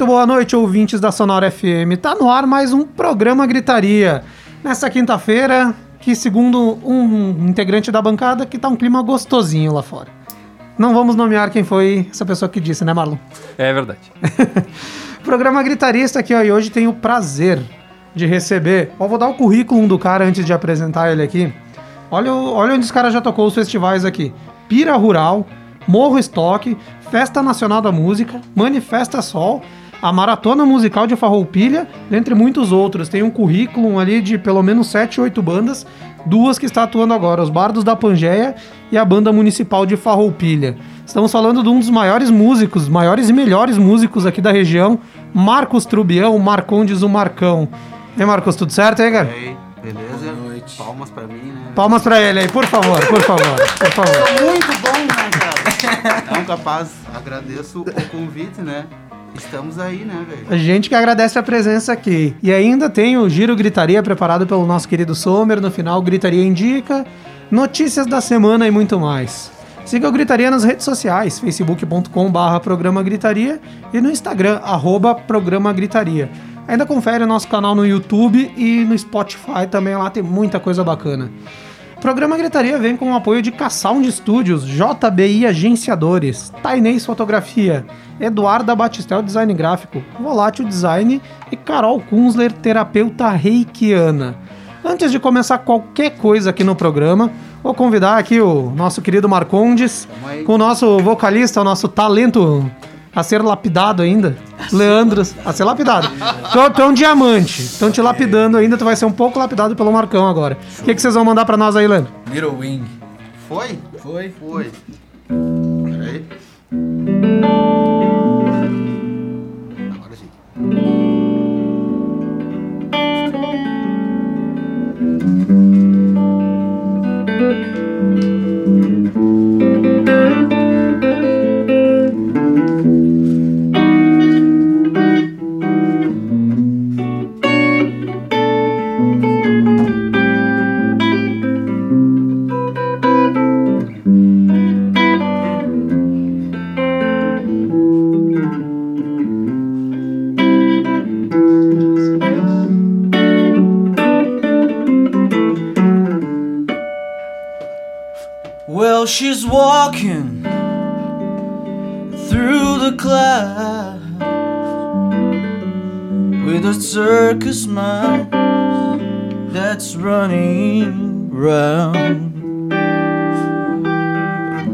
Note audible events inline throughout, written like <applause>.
Muito boa noite, ouvintes da Sonora FM. Tá no ar mais um programa Gritaria. Nessa quinta-feira, que segundo um integrante da bancada, que tá um clima gostosinho lá fora. Não vamos nomear quem foi essa pessoa que disse, né, Marlon? É verdade. <laughs> Programa Gritarista aqui, ó, e hoje tenho o prazer de receber. Ó, vou dar o currículo do cara antes de apresentar ele aqui. Olha, o- olha onde esse cara já tocou os festivais aqui: Pira Rural, Morro Estoque, Festa Nacional da Música, Manifesta Sol, a Maratona Musical de Farroupilha, entre muitos outros. Tem um currículo ali de pelo menos 7, 8 bandas, duas que está atuando agora: os Bardos da Pangeia e a Banda Municipal de Farroupilha. Estamos falando de um dos maiores músicos, maiores e melhores músicos aqui da região, Marcos Trubião, Marcondes o Marcão. E aí, Marcos, tudo certo aí, cara? E aí, beleza? Boa noite. Palmas pra mim, né? Palmas pra ele aí, por favor, por favor, por favor. Muito bom, né, cara? Então, capaz, agradeço o convite, né? Estamos aí, né, velho? A gente que agradece a presença aqui. E ainda tem o Giro Gritaria preparado pelo nosso querido Sommer. No final, Gritaria Indica, notícias da semana e muito mais. Siga o Gritaria nas redes sociais, facebook.com barra Programa Gritaria e no Instagram, arroba Programa Gritaria. Ainda confere o nosso canal no YouTube e no Spotify também, lá tem muita coisa bacana. O programa Gritaria vem com o apoio de K-Sound Studios, JBI Agenciadores, Tainês Fotografia, Eduarda Batistel Design Gráfico, Volátil Design e Carol Kunzler, terapeuta reikiana. Antes de começar qualquer coisa aqui no programa, vou convidar aqui o nosso querido Marcondes, com o nosso vocalista, o nosso talento a ser lapidado ainda, Leandro, a ser lapidado. Tu, tu é um diamante, estão te lapidando ainda, tu vai ser um pouco lapidado pelo Marcão agora. O que, que vocês vão mandar pra nós aí, Leandro? Little Wing. Foi? Foi? Foi. Peraí. Walking through the clouds with a circus mouse that's running round.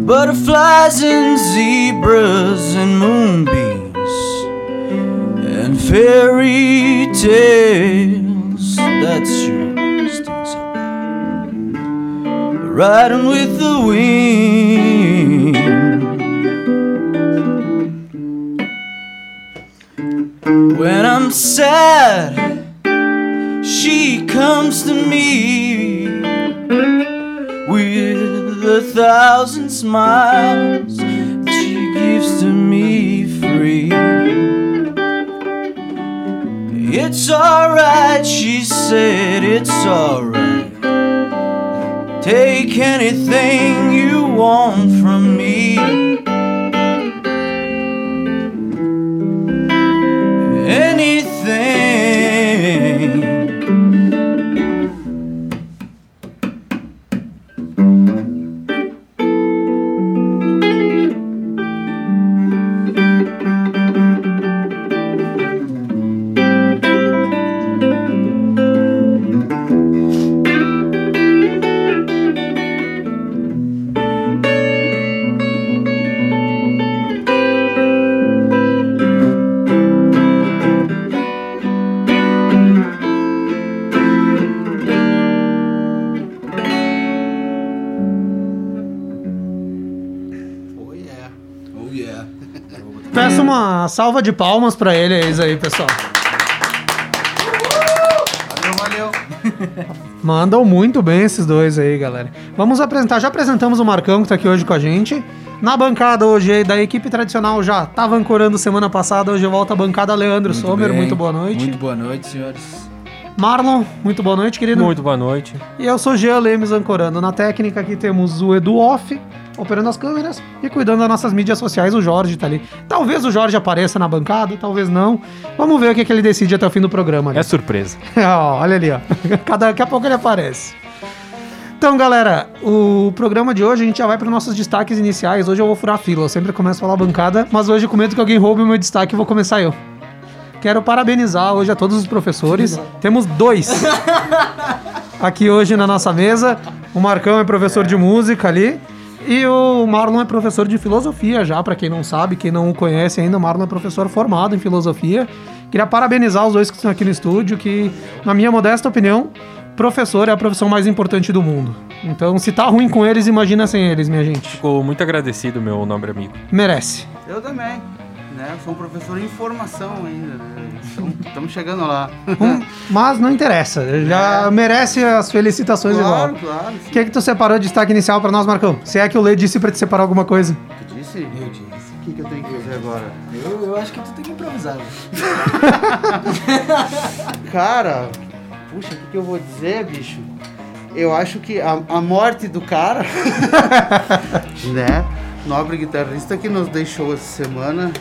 Butterflies and zebras and moonbeams and fairy tales. That's your stings up riding with the wind. When I'm sad, she comes to me with a thousand smiles that she gives to me free. It's alright, she said, it's alright. Take anything you want salva de palmas para ele, é isso aí, pessoal. Valeu, valeu. <laughs> Mandam muito bem esses dois aí, galera. Vamos apresentar, já apresentamos o Marcão que tá aqui hoje com a gente. Na bancada hoje da equipe tradicional já tava ancorando semana passada, hoje volta a bancada Leandro muito Sommer, bem. muito boa noite. Muito boa noite, senhores. Marlon, muito boa noite, querido. Muito boa noite. E eu sou Jean Lemes ancorando. Na técnica aqui temos o Edu Off, operando as câmeras e cuidando das nossas mídias sociais. O Jorge tá ali. Talvez o Jorge apareça na bancada, talvez não. Vamos ver o que, que ele decide até o fim do programa. ali. É surpresa. <laughs> Ó, olha ali, ó. <laughs> Cada, daqui a pouco ele aparece. Então, galera, o programa de hoje a gente já vai para nossos destaques iniciais. Hoje eu vou furar a fila. Eu sempre começo a falar bancada, mas hoje com medo que alguém roube o meu destaque, eu vou começar eu. Quero parabenizar hoje a todos os professores. Temos dois <laughs> aqui hoje na nossa mesa. O Marcão é professor de música ali. E o Marlon é professor de filosofia já, para quem não sabe, quem não o conhece ainda, o Marlon é professor formado em filosofia. Queria parabenizar os dois que estão aqui no estúdio, que, na minha modesta opinião, professor é a profissão mais importante do mundo. Então, se tá ruim com eles, imagina sem eles, minha gente. Ficou muito agradecido, meu nobre amigo. Merece. Eu também. Né? Sou um professor em formação ainda. Né? Estamos chegando lá. Hum, mas não interessa, já merece as felicitações claro, igual. claro. O que é que tu separou de destaque inicial pra nós, Marcão? Se é que o Lê disse pra te separar alguma coisa. Tu disse? Eu disse. O que, que eu tenho que fazer agora? Eu, eu acho que tu tem que improvisar. <laughs> Cara, puxa, o que, que eu vou dizer, bicho? Eu acho que a, a morte do cara, <laughs> né? Nobre guitarrista que nos deixou essa semana,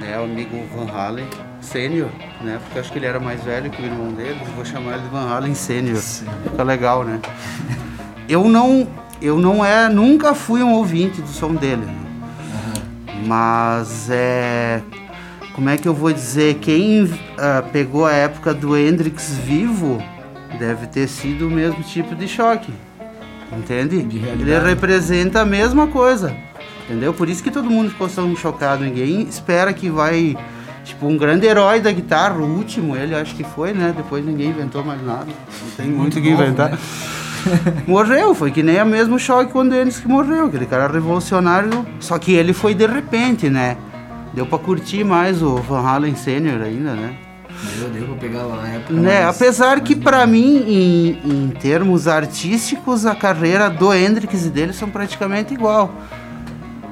né? O amigo Van Halen Sênior, né? Porque acho que ele era mais velho que o irmão dele. Vou chamar ele de Van Halen Sênior. Fica legal, né? <laughs> Eu não, eu não é, nunca fui um ouvinte do som dele. né? Mas é. Como é que eu vou dizer? Quem ah, pegou a época do Hendrix vivo deve ter sido o mesmo tipo de choque. Entende? De Ele representa a mesma coisa. Entendeu? Por isso que todo mundo ficou tão chocado. Ninguém espera que vai. Tipo, um grande herói da guitarra, o último, ele acho que foi, né? Depois ninguém inventou mais nada. Não tem muito o que inventar. né? <laughs> morreu, foi que nem o mesmo choque quando eles que morreu, aquele cara revolucionário, só que ele foi de repente, né? Deu pra curtir mais o Van Halen Senior ainda, né? Deu, deu pra pegar a época. né? mais- Apesar que mais pra mim, em, em termos artísticos, a carreira do Hendrix e dele são praticamente igual.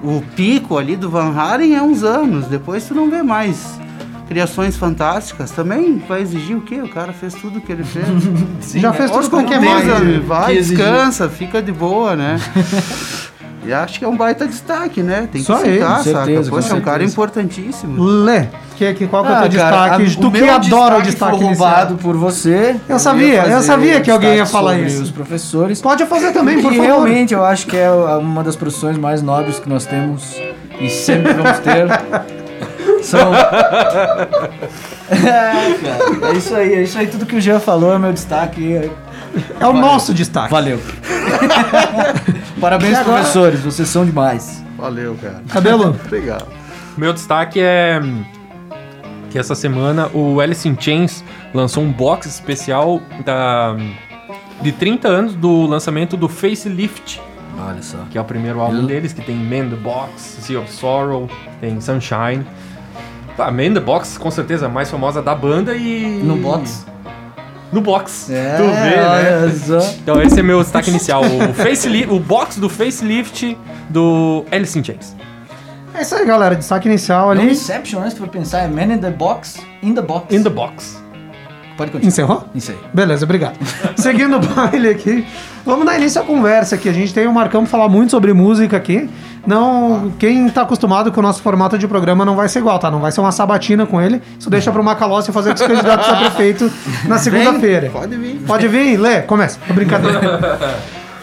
O pico ali do Van Halen é uns anos, depois tu não vê mais. Criações fantásticas também vai exigir o quê? O cara fez tudo o que ele fez. <laughs> Sim, Já né? fez tudo com que mais? vai, descansa, fica de boa, né? <laughs> e acho que é um baita destaque, né? Tem que aí, citar, saca? certeza, com Poxa, é um cara importantíssimo. Lê, que, que, qual que é o Ah, teu cara, destaque? a- tu que adora o destaque foi roubado por você. Eu sabia, ia eu fazer sabia que alguém ia falar isso. Os professores. Pode fazer também, por favor. realmente eu acho que é uma das profissões mais nobres que nós temos e sempre vamos ter. <laughs> São. <laughs> é, cara, é isso aí, é isso aí. Tudo que o Jean falou é meu destaque. É o nosso destaque. Valeu. <laughs> Parabéns, professores, vocês são demais. Valeu, cara. Cabelo? <laughs> Legal. Meu destaque é que essa semana o Alice in Chains lançou um box especial da, de 30 anos do lançamento do Facelift, Olha só. que é o primeiro álbum Eu- deles, que tem Man the Box, Sea of Sorrow, tem Sunshine. Ah, Man the Box, com certeza, a mais famosa da banda e... No box? No box. É, tu vê, né? Então esse é meu destaque inicial, o, facelift, o box do Facelift do Alice in Chains. É isso aí, galera. Destaque inicial No ali. Inception, né? Se for pensar, é Man in the Box, in the Box. In the Box. Pode continuar. Encerrou? Aí. Beleza, obrigado. <laughs> Seguindo o baile aqui, vamos dar início à conversa aqui. A gente tem o Marcão falar muito sobre música aqui. Não, quem tá acostumado com o nosso formato de programa não vai ser igual, tá? Não vai ser uma sabatina com ele. Isso deixa pro Macalossi fazer com os candidatos a prefeito na segunda-feira. Pode vir. Pode vir, Lê, começa. É Brincadeira.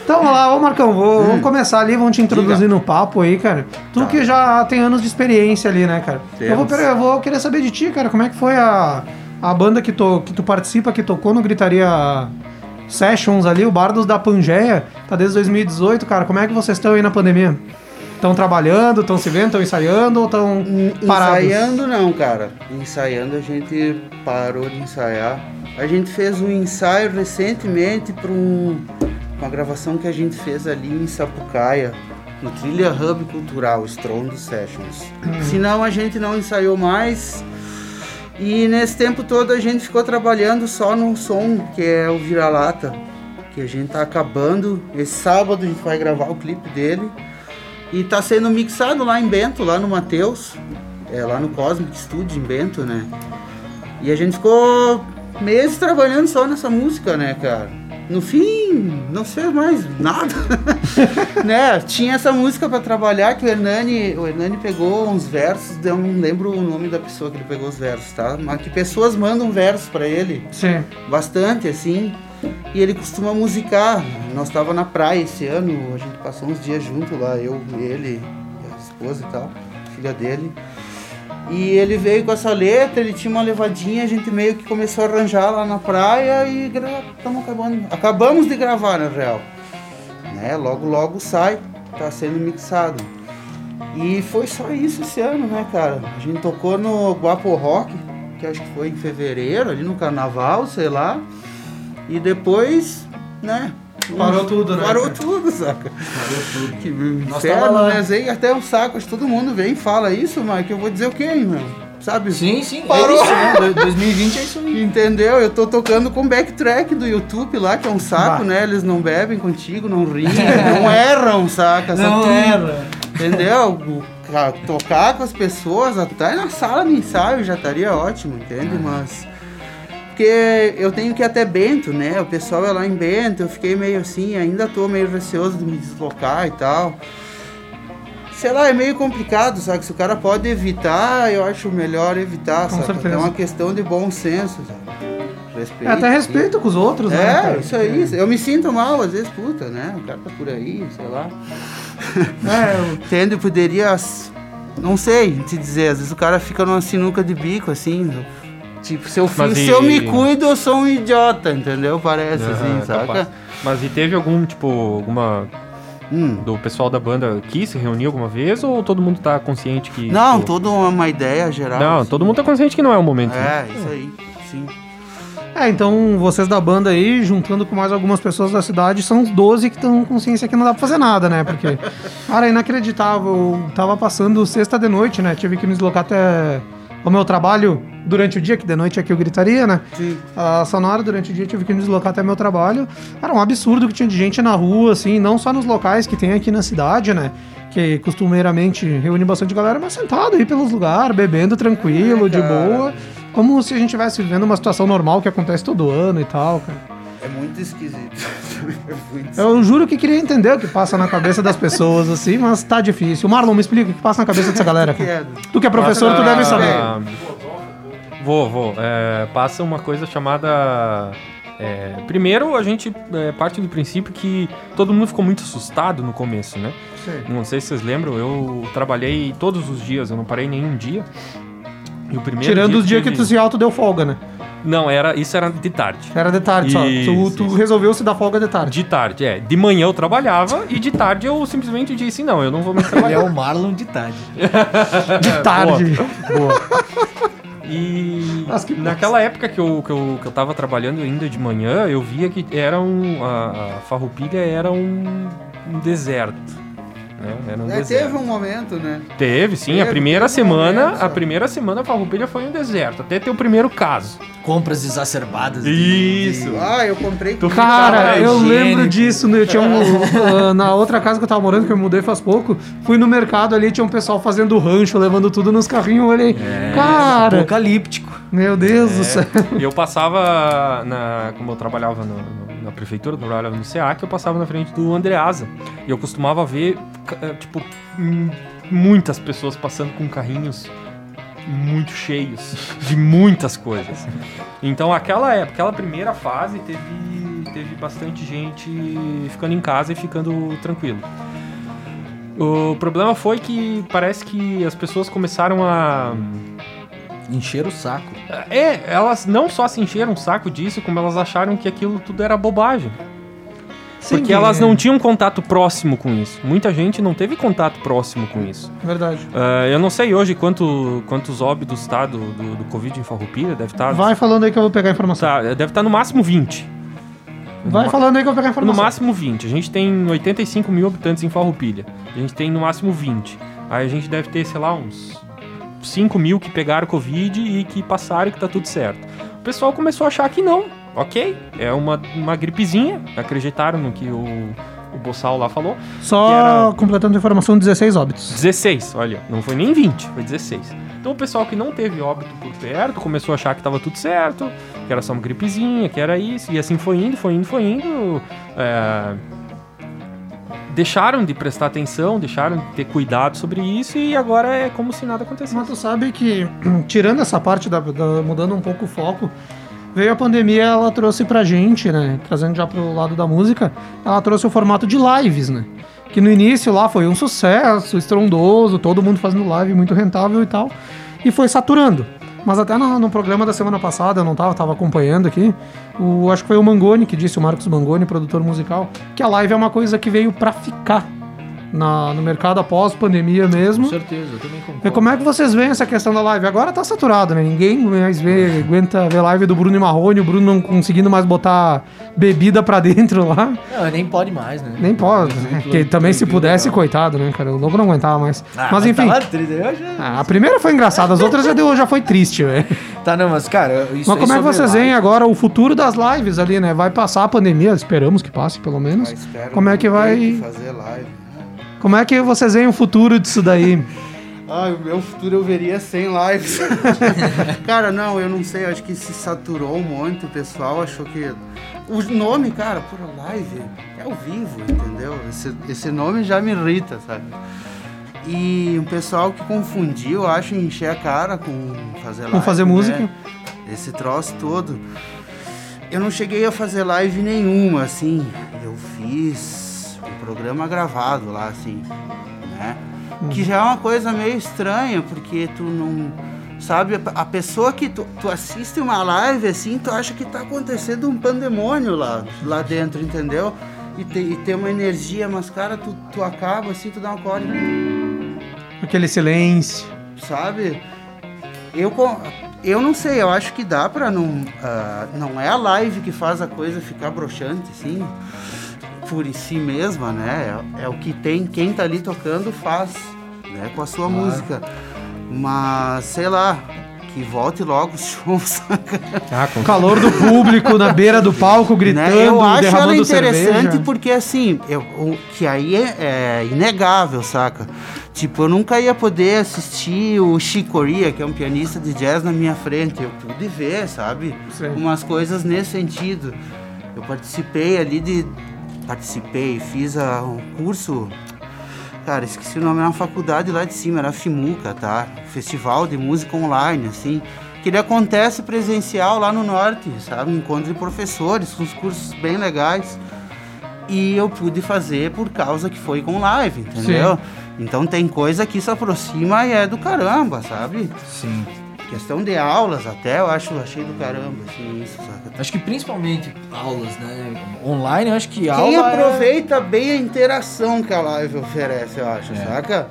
Então vamos lá, ô Marcão, vou, vamos começar ali, vamos te introduzir no papo aí, cara. Tu que já tem anos de experiência ali, né, cara? Eu vou, Temos. eu vou querer saber de ti, cara, como é que foi a, a banda que tu, que tu participa, que tocou no Gritaria Sessions ali, o Bardos da Pangeia, tá desde 2018, cara. Como é que vocês estão aí na pandemia? Estão trabalhando, estão se vendo, estão ensaiando ou estão parados? Ensaiando não, cara. Ensaiando a gente parou de ensaiar. A gente fez um ensaio recentemente para um, uma gravação que a gente fez ali em Sapucaia, no Trilha Hub Cultural, Strondo Sessions. Senão a gente não ensaiou mais. E nesse tempo todo a gente ficou trabalhando só no som, que é o Vira-Lata, que a gente tá acabando. Esse sábado a gente vai gravar o clipe dele. E tá sendo mixado lá em Bento, lá no Mateus, é, lá no Cosmic Studio em Bento, né? E a gente ficou meses trabalhando só nessa música, né, cara? No fim, não fez mais nada. <laughs> né? Tinha essa música pra trabalhar que o Hernani, o Hernani pegou uns versos, eu não lembro o nome da pessoa que ele pegou os versos, tá? Mas que pessoas mandam versos pra ele. Sim. Bastante, assim. E ele costuma musicar. Nós tava na praia esse ano, a gente passou uns dias junto lá, eu, ele, a esposa e tal, filha dele. E ele veio com essa letra, ele tinha uma levadinha, a gente meio que começou a arranjar lá na praia e tamo acabando. Acabamos de gravar, na real. Né? Logo, logo sai, tá sendo mixado. E foi só isso esse ano, né, cara? A gente tocou no Guapo Rock, que acho que foi em fevereiro, ali no carnaval, sei lá. E depois, né? Parou tudo, né, Parou cara? tudo, saca? Parou tudo. Que inferno, né? Zé? Até saco, acho que todo mundo vem e fala isso, que eu vou dizer o quê, meu? Sabe? Sim, sim, Parou. é isso, <laughs> né? Do- 2020 é isso aí. Entendeu? Eu tô tocando com backtrack do YouTube lá, que é um saco, Bah. né? Eles não bebem contigo, não riem, <laughs> não erram, saca? Não tu- era. Entendeu? Tocar com as pessoas, até na sala de ensaio já estaria ótimo, entende? Mas. Porque eu tenho que ir até Bento, né? O pessoal é lá em Bento, eu fiquei meio assim, ainda tô meio receoso de me deslocar e tal. Sei lá, é meio complicado, sabe? Se o cara pode evitar, eu acho melhor evitar, Com sabe? certeza. É uma questão de bom senso, sabe? Respeito. É até respeito com os outros, né? É, isso aí. Eu me sinto mal, às vezes, puta, né? O cara tá por aí, sei lá. <laughs> É, eu- Entende? Poderia. Não sei te dizer, às vezes o cara fica numa sinuca de bico, assim. Tipo, se eu, Mas se e- eu me cuido, eu sou um idiota, entendeu? Parece, assim, Ah, saca? capaz. Mas e teve algum, tipo, alguma. Hum. Do pessoal da banda quis se reunir alguma vez ou todo mundo tá consciente que. Não, tipo, toda uma ideia geral. Não, assim. todo mundo tá consciente que não é o momento. né? É, isso aí, sim. É, então vocês da banda aí, juntando com mais algumas pessoas da cidade, são os 12 que estão com consciência que não dá pra fazer nada, né? Porque, <laughs> cara, é inacreditável. Eu tava passando sexta de noite, né? Tive que me deslocar até o meu trabalho durante o dia, que de noite é que eu gritaria, né? Sim. A Sonora, durante o dia, tive que me deslocar até meu trabalho. Era um absurdo que tinha de gente na rua, assim, não só nos locais que tem aqui na cidade, né? Que costumeiramente reúne bastante galera, mas sentado aí pelos lugares, bebendo tranquilo, É, de boa. Como se a gente estivesse vivendo uma situação normal que acontece todo ano e tal, cara. É muito esquisito. <laughs> é muito Eu juro que queria entender o que passa na cabeça das pessoas, assim, mas tá difícil. Marlon, me explica o que passa na cabeça dessa galera. cara. esquisito. Tu que é professor, tu Passa- deve saber. Vou, vou. É, passa uma coisa chamada. é, primeiro, a gente é, parte do princípio que todo mundo ficou muito assustado no começo, né? Não sei se vocês lembram, eu trabalhei todos os dias, eu não parei nenhum dia. E o primeiro Tirando dia os dias que teve- tu se auto deu folga, né? Não, era, isso era de tarde. Era de tarde só. Tu, Isso, tu isso. resolveu se dar folga de tarde. De tarde, é. De manhã eu trabalhava e de tarde eu simplesmente disse: não, eu não vou mais Ele é trabalhar. o Marlon de tarde. <laughs> De tarde. Boa. E Nossa, que naquela época que eu, que, eu, que eu tava trabalhando ainda de manhã, eu via que era um, a, a Farroupilha era um, um deserto. Né? Era um É, deserto. teve um momento, né? Teve, sim. a Teve, primeira teve um semana, momento, a primeira semana a Farroupilha foi um deserto, até ter o primeiro caso. Compras exacerbadas. de- Isso. Ah, eu comprei. Tu Cara, eu higiênico. lembro disso. né? Eu tinha um, ah, <laughs> na outra casa que eu tava morando, que eu mudei faz pouco, fui no mercado ali, tinha um pessoal fazendo rancho, levando tudo nos carrinhos. Eu olhei, cara, Apocalíptico. meu Deus do céu. E eu passava, na, como eu trabalhava no- no- na prefeitura, eu trabalhava no SEAC, eu passava na frente do Andreasa. E eu costumava ver, ca- eh, tipo, hum, muitas pessoas passando com carrinhos muito cheios de muitas coisas. Então aquela época, aquela primeira fase teve, teve bastante gente ficando em casa e ficando tranquilo. O problema foi que parece que as pessoas começaram a Encher o saco. é, elas não só se encheram o saco disso, como elas acharam que aquilo tudo era bobagem. Sim, Porque elas não tinham contato próximo com isso. Muita gente não teve contato próximo com isso. Verdade. Ah, eu não sei hoje quanto, quantos óbitos tá do, do, do Covid em Farroupilha. Deve estar. Vai falando aí que eu vou pegar a informação. tá, deve estar no máximo 20. Vai falando aí que eu vou pegar a No informação. máximo 20. A gente tem 85 mil habitantes em Farroupilha. A gente tem no máximo 20. Aí a gente deve ter, sei lá, uns 5 mil que pegaram Covid e que passaram e que tá tudo certo. O pessoal começou a achar que não, ok, é uma, uma gripezinha, acreditaram no que o, o Bossal lá falou. Só era- completando a informação, 16 óbitos. 16, olha, não foi nem 20, foi 16. Então o pessoal que não teve óbito por perto começou a achar que tava tudo certo, que era só uma gripezinha, que era isso, e assim foi indo, foi indo, foi indo. é, Deixaram de prestar atenção, deixaram de ter cuidado sobre isso e agora é como se nada acontecesse. Mas tu sabe que, <clears throat> tirando essa parte, da, da- mudando um pouco o foco, veio a pandemia, ela trouxe pra gente, né? Trazendo já pro lado da música, ela trouxe o formato de lives, né? Que no início lá foi um sucesso, estrondoso, todo mundo fazendo live muito rentável e tal. E foi saturando. Mas até no, no programa da semana passada, eu não tava, tava acompanhando aqui. O, acho que foi o Mangoni que disse, o Marcos Mangoni, produtor musical, que a live é uma coisa que veio pra ficar na, no mercado após pandemia mesmo. Com certeza, eu também E concordo. como é que vocês veem essa questão da live? Agora tá saturado, né? Ninguém mais vê, aguenta ver live do Bruno e Marrone, o Bruno não conseguindo mais botar bebida pra dentro lá. Não, nem pode mais, né? Nem pode, né? Porque também se pudesse, coitado, né, cara? O lobo não aguentava mais. Ah, mas enfim, eu já- ah, a primeira foi engraçada, as outras já, deu, já foi triste, velho. Tá, não, mas cara, isso Mas como é que sobre vocês veem agora o futuro das lives ali, né? Vai passar a pandemia, esperamos que passe pelo menos. Ah, espero Como é que vai. fazer live. Como é que vocês veem o futuro disso daí? Ah, o meu futuro eu veria sem lives. <laughs> cara, não, eu não sei, acho que se saturou muito, o pessoal achou que. O nome, cara, por live, é ao vivo, entendeu? Esse, esse nome já me irrita, sabe? E um pessoal que confundiu, acho, encher a cara com fazer live. fazer né? música. Esse troço todo. Eu não cheguei a fazer live nenhuma, assim. Eu fiz programa gravado lá, assim, né? Que já é uma coisa meio estranha, porque tu não. Sabe, a- pessoa que tu, tu assiste uma live assim, tu acha que tá acontecendo um pandemônio lá, lá dentro, entendeu? E, te, e tem uma energia, mas cara, tu, tu acaba assim, tu dá uma corda, Aquele silêncio. sabe? Eu, eu não sei, eu acho que dá pra não. ah, não é a live que faz a coisa ficar broxante, assim, por si mesma, né? É, é o que tem, quem tá ali tocando faz, né? Com a sua música. Mas, sei lá, que volte logo os <laughs> shows, saca? Ah, com calor do público na beira do palco gritando, Né? Eu acho ela interessante cerveja. porque assim, eu, o, que aí é, é inegável, saca? Tipo, eu nunca ia poder assistir o Chicoria, que é um pianista de jazz na minha frente. Eu pude ver, sabe? Sim. Umas coisas nesse sentido. Eu participei ali de. Participei, fiz ah, um curso. Cara, esqueci o nome, era uma faculdade lá de cima, era a FIMUCA, tá? Festival de música online, assim. Que ele acontece presencial lá no norte, sabe? Encontro de professores, uns cursos bem legais. E eu pude fazer por causa que foi com live, entendeu? Então tem coisa que se aproxima e é do caramba, sabe? Sim. Questão de aulas até, eu acho, achei do caramba, assim, isso, saca? Acho que principalmente aulas, né? Online, eu acho que Quem aula. é- aproveita bem a interação que a live oferece, eu acho, É. saca?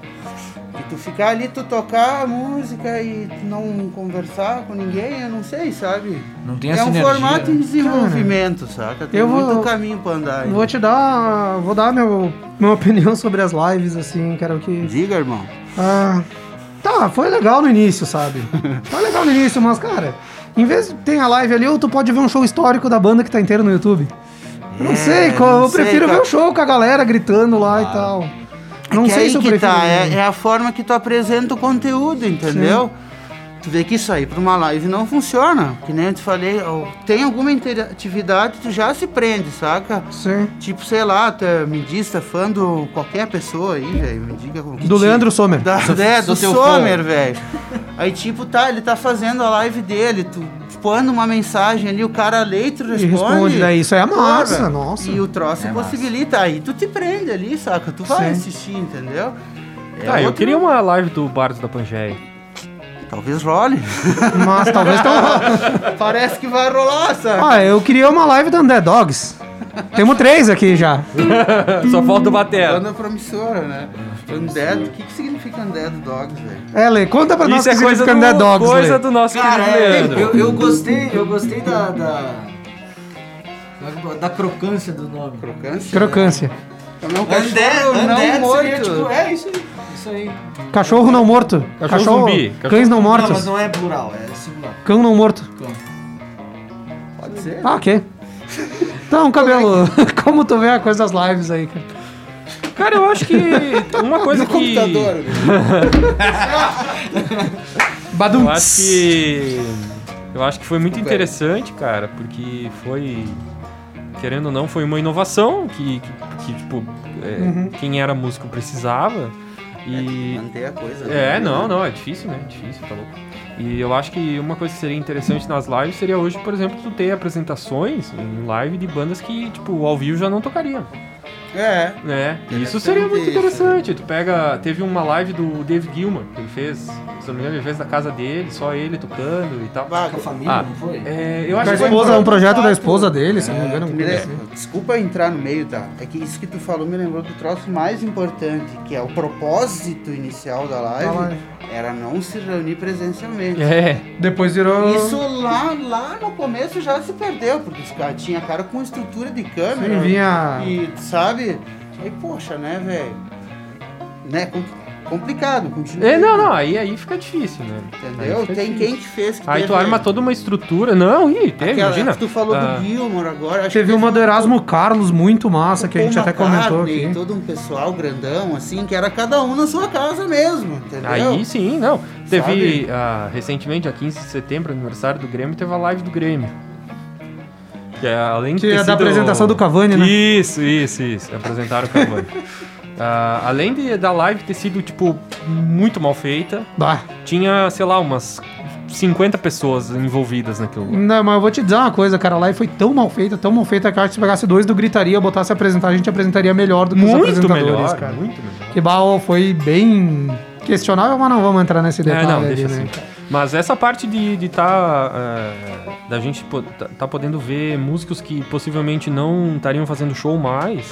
E tu ficar ali, tu tocar a música e tu não conversar com ninguém, eu não sei, sabe? Não tem é essa um energia, formato em né? desenvolvimento, saca? Tem eu vou- muito caminho pra andar. ainda. Vou te dar. Vou dar meu, minha <laughs> opinião sobre as lives, assim, era o que. Diga, irmão. Ah, tá, foi legal no início, sabe? <laughs> Foi legal no início, mas, cara, em vez de ter a live ali, ou tu pode ver um show histórico da banda que tá inteira no YouTube. Eu não É, sei, qual- eu sei, prefiro ver o show com a galera gritando lá e tal. Não que sei se eu que prefiro. tá, é, é a forma que tu apresenta o conteúdo, entendeu? Tu vê que isso aí pra uma live não funciona. Que nem eu te falei, tem alguma interatividade, tu já se prende, saca? Sim. Tipo, sei lá, tu é medista, fã do qualquer pessoa aí, velho. Me diga como que Do te- Leandro Sommer. Da, <laughs> Sou- é, do Sommer, velho. Aí, tipo, tá, ele tá fazendo a live dele, tu pondo uma mensagem ali, o cara lê e tu responde. responde, daí isso aí é massa, Porra. nossa. E o troço É massa. possibilita, aí tu te prende ali, saca? Tu vai Sim. assistir, entendeu? É Ah, eu outro- queria uma live do Bardos da Pangeia. Talvez role. <laughs> Mas talvez uma... <laughs> Parece que vai rolar, sabe? Ah, eu queria uma live do Undead Dogs. Temos três aqui já. <laughs> Só falta o Batera. Banda promissora, né? Undead, o que, que significa Undead Dogs, velho? É, Lê, conta pra nós Isso o é que coisa, significa do, Undead Dogs, coisa Lê. do nosso Cara, querido é, Leandro. eu, eu gostei, eu gostei da, da. da- Da crocância do nome. Crocância? Crocância. Não, cachorro não Andé morto. seria tipo. É isso aí. Isso aí. Cachorro não morto. Cachorro zumbi. Cachorro Cães não Não, mortos. mas não é plural, é singular. Cão não morto. Pode ser. Ah, ok. Então, cabelo, <laughs> como tu vê a coisa das lives aí, cara? Cara, eu acho que uma <laughs> coisa No que... computador. <laughs> Badum. Eu acho que. Eu acho que foi muito interessante, cara, porque foi. Querendo ou não, foi uma inovação que, que, que, tipo, é, Uhum. quem era músico precisava. E. Manter a coisa. É, né? não, não, é difícil, né? Difícil, tá louco. E eu acho que uma coisa que seria interessante nas lives seria hoje, por exemplo, tu ter apresentações em live de bandas que, tipo, ao vivo já não tocariam. É. né? Isso Interessante seria muito isso. interessante. Tu pega. Teve uma live do Dave Gilman, que ele fez, se não me engano, ele fez da casa dele, só ele tocando e tal. Bah, Com a família, Ah, não foi? É, eu acho a que foi esposa, é um projeto da esposa dele, se não me engano. Um me assim. Desculpa entrar no meio, tá? É que isso que tu falou me lembrou do troço mais importante, que é o propósito inicial da live, Da live. era não se reunir presencialmente. É, Depois virou. Isso lá, lá no começo já se perdeu, porque os caras tinham cara com estrutura de câmera. Sim, vinha. E, sabe? Aí, poxa, né, velho? Né? com- Complicado, continua. é, não, não, aí, aí fica difícil, né? Entendeu? Tem difícil. quem que fez que Aí tu teve- arma toda uma estrutura. Não, ih, teve, Aquela imagina. que tu falou Ah, do Gilmore agora. acho Teve que uma do Erasmo Carlos muito massa, o que a gente até comentou aqui. todo um pessoal grandão, assim, que era cada um na sua casa mesmo, entendeu? Aí sim, não. Teve Sabe? ah, recentemente, dia 15 de setembro, aniversário do Grêmio, teve a live do Grêmio. Que é além de Que ter é da sido- apresentação do Cavani, né? Isso, isso, isso. Apresentaram o Cavani. <laughs> Ah, além de, da live ter sido, tipo, muito mal feita, Bah. tinha, sei lá, umas 50 pessoas envolvidas naquilo. Não, mas eu vou te dizer uma coisa, cara. A live foi tão mal feita, tão mal feita, acho que se pegasse dois do Gritaria, botasse a apresentar, a gente apresentaria melhor do que os Muito apresentadores, melhor, cara. muito melhor. Que Baal foi bem questionável, mas não vamos entrar nesse É, detalhe não, ali, deixa né? assim. Mas essa parte de estar. Tá, é, da gente po- tá, tá podendo ver músicos que possivelmente não estariam fazendo show mais.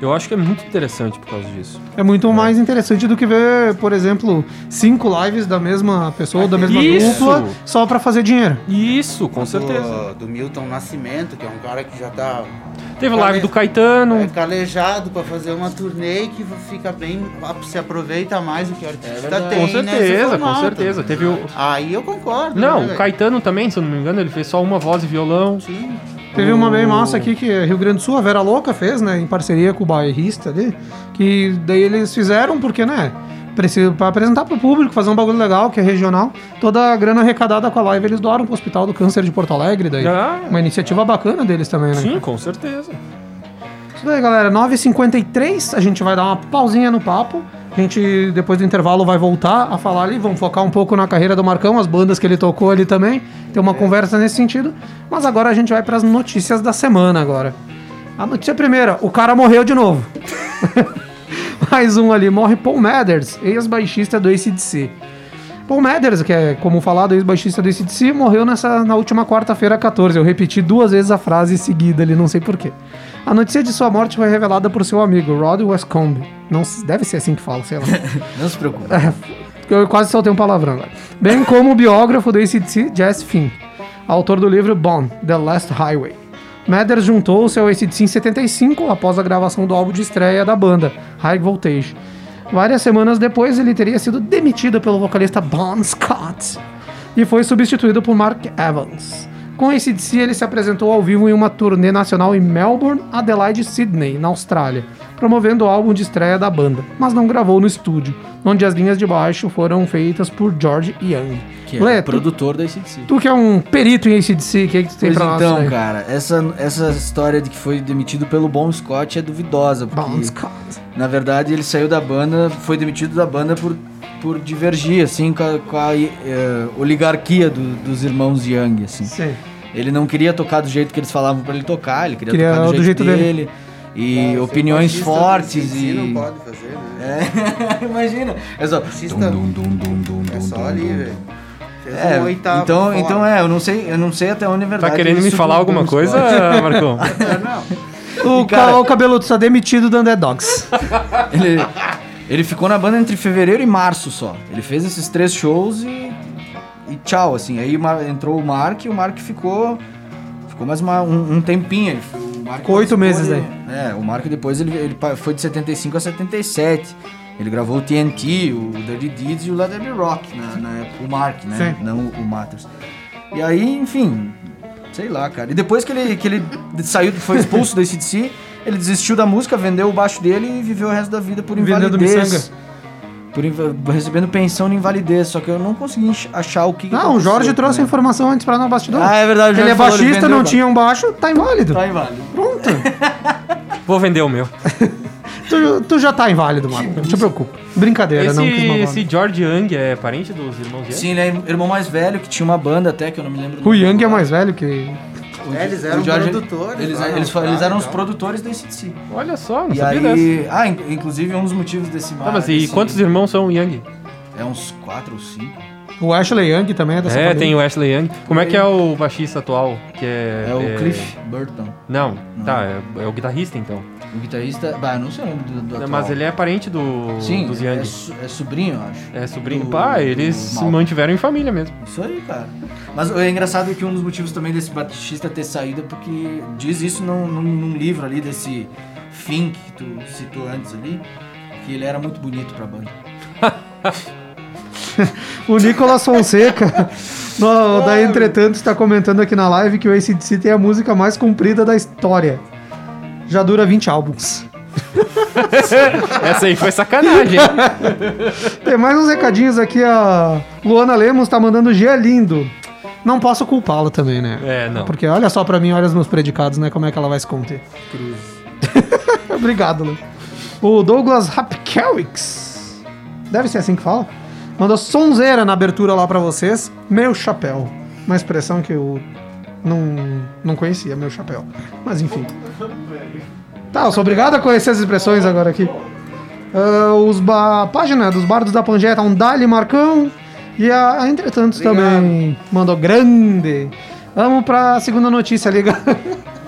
Eu acho que é muito interessante por causa disso. É muito mais interessante do que ver, por exemplo, cinco lives da mesma pessoa, da mesma Isso. dupla, só pra fazer dinheiro. Isso, com do, certeza. do Milton Nascimento, que é um cara que já tá Teve live do Caetano. é, calejado pra fazer uma turnê que fica bem. Se aproveita mais o que o artista tem. Com nesse certeza, com certeza. Teve o. Aí eu concordo. Não, né, o? Caetano também, se eu não me engano, ele fez só uma voz e violão. Sim. Teve uma bem O- massa aqui que Rio Grande do Sul, a Vera Louca fez, né, em parceria com o bairrista ali, que daí eles fizeram porque, né, precisa para apresentar pro público, fazer um bagulho legal, que é regional. Toda a grana arrecadada com a live eles doaram pro Hospital do Câncer de Porto Alegre, daí. Ah, Uma iniciativa bacana deles também, né? sim, com certeza. Isso daí, galera. 9h53, a gente vai dar uma pausinha no papo. A gente, depois do intervalo, vai voltar a falar ali. Vamos focar um pouco na carreira do Marcão, as bandas que ele tocou ali também. Ter uma conversa nesse sentido. Mas agora a gente vai para as notícias da semana agora. A notícia primeira, o cara morreu de novo. <laughs> Mais um ali, morre Paul Mathers, ex-baixista do ACDC. Paul Mathers, que é, como falado, ex-baixista do ACDC, morreu nessa, na última quarta-feira 14. Eu repeti duas vezes a frase seguida ali, não sei porquê. A notícia de sua morte foi revelada por seu amigo, Rod Westcombe. Não, deve ser assim que fala, sei lá. <laughs> Não se preocupe. Eu quase soltei um palavrão agora. Bem como o biógrafo do ACDC, Jess Finn, autor do livro Bond, The Last Highway. Mathers juntou-se ao ACDC em 75, após a gravação do álbum de estreia da banda, High Voltage. Várias semanas depois, ele teria sido demitido pelo vocalista Bon Scott e foi substituído por Mark Evans. Com esse ACDC, ele se apresentou ao vivo em uma turnê nacional em Melbourne, Adelaide e Sydney, na Austrália, promovendo o álbum de estreia da banda, mas não gravou no estúdio, onde as linhas de baixo foram feitas por George Young. Que é Lê, o tu, produtor da ACDC. tu que é um perito em ACDC, o que, que tu tem Pois pra nós então, cara, essa, essa história de que foi demitido pelo Bon Scott é duvidosa, porque Bon Scott. na verdade ele saiu da banda, foi demitido da banda por, por divergir, assim, com a, com a, eh, oligarquia do- dos irmãos Young, assim. Sim. Ele não queria tocar do jeito que eles falavam pra ele tocar, ele queria, Queria tocar do, do jeito, jeito dele. E Bom, opiniões do fortes e. não pode fazer, né? É, <laughs> imagina. É só. Dum, dum, dum, dum, é só ali, velho. Fez É, um então, fora. então é, eu não sei, eu não sei até onde é verdade. Tá querendo me falar alguma coisa. <laughs> Marcão? Não, O, cara- ca- o cabeludo está demitido do Underdogs. <laughs> Ele, ele ficou na banda entre fevereiro e março só. Ele fez esses três shows e, e tchau, assim. Aí entrou o Mark e o Mark ficou ficou mais uma- um, um tempinho. Ficou oito meses de- É, o Mark depois ele, ele foi de 75 a 77. Ele gravou o TNT, o Dirty Deeds e o Be Rock, na, na época, o Mark, né? Sim. Não o Matters. E aí, enfim, sei lá, cara. E depois que ele, que ele saiu, foi expulso da ACDC, <laughs> ele desistiu da música, vendeu o baixo dele e viveu o resto da vida por Vendendo invalidez. Por inva- recebendo pensão de invalidez, só que eu não consegui achar o que que Não, o Jorge aconteceu, trouxe a né? informação antes pra nós bastidor. Ah, é verdade, o Ele Jorge é falou, ele baixista, vendeu não tinha um baixo, tá inválido. Tá inválido. Pronto. <laughs> Vou vender o meu. <laughs> tu, tu já tá inválido, mano. Não te preocupa. Brincadeira, Esse, não quis magoar. esse George Young é parente dos irmãos Young? Sim, ele é irmão mais velho, que tinha uma banda até, que eu não me lembro. O Young é mais velho que. O É, eles eram o George- produtores Eles, lá, eles, não, eles eram os produtores da ACDC. Olha só, não E sabia dessa. aí... Ah, in- inclusive um dos motivos desse Tá, mas e desse- quantos irmãos são Young? É uns quatro ou cinco. O Ashley Young também é dessa É, família. tem o Ashley Young. Como é que é o baixista atual? Que é, É, o Cliff Burton. Não, Não. tá, é, é o guitarrista então. O guitarrista... Bah, eu não sei o nome do, do atual. Mas ele é parente do, Sim, dos é, su- é sobrinho, eu acho. É, sobrinho. do- Pá, eles se mantiveram em família mesmo. Isso aí, cara. Mas é engraçado que um dos motivos também desse baixista ter saído é porque diz isso num, num- num livro ali desse Fink que tu citou antes ali, que ele era muito bonito pra banda. <laughs> O Nicolas Fonseca, no, <laughs> da Entretanto, está comentando aqui na live que o ACDC tem a música mais comprida da história. Já dura 20 álbuns. <laughs> Essa aí foi sacanagem. Tem mais uns recadinhos aqui, a Luana Lemos tá mandando G lindo. Não posso culpá-la também, né? É, não. Porque olha só pra mim, olha os meus predicados, né? Como é que ela vai se conter. <laughs> Obrigado, Lu. O Douglas Rapkowicz. Deve ser assim que fala. Mandou sonzeira na abertura lá pra vocês. Meu chapéu. Uma expressão que eu não, não conhecia, meu chapéu. Mas enfim. Tá, eu sou obrigado a conhecer as expressões agora aqui. Ah, os ba... a página dos Bardos da Pangeia tá um Dali Marcão. E a, a Entretanto também mandou grande. Vamos pra segunda notícia ali.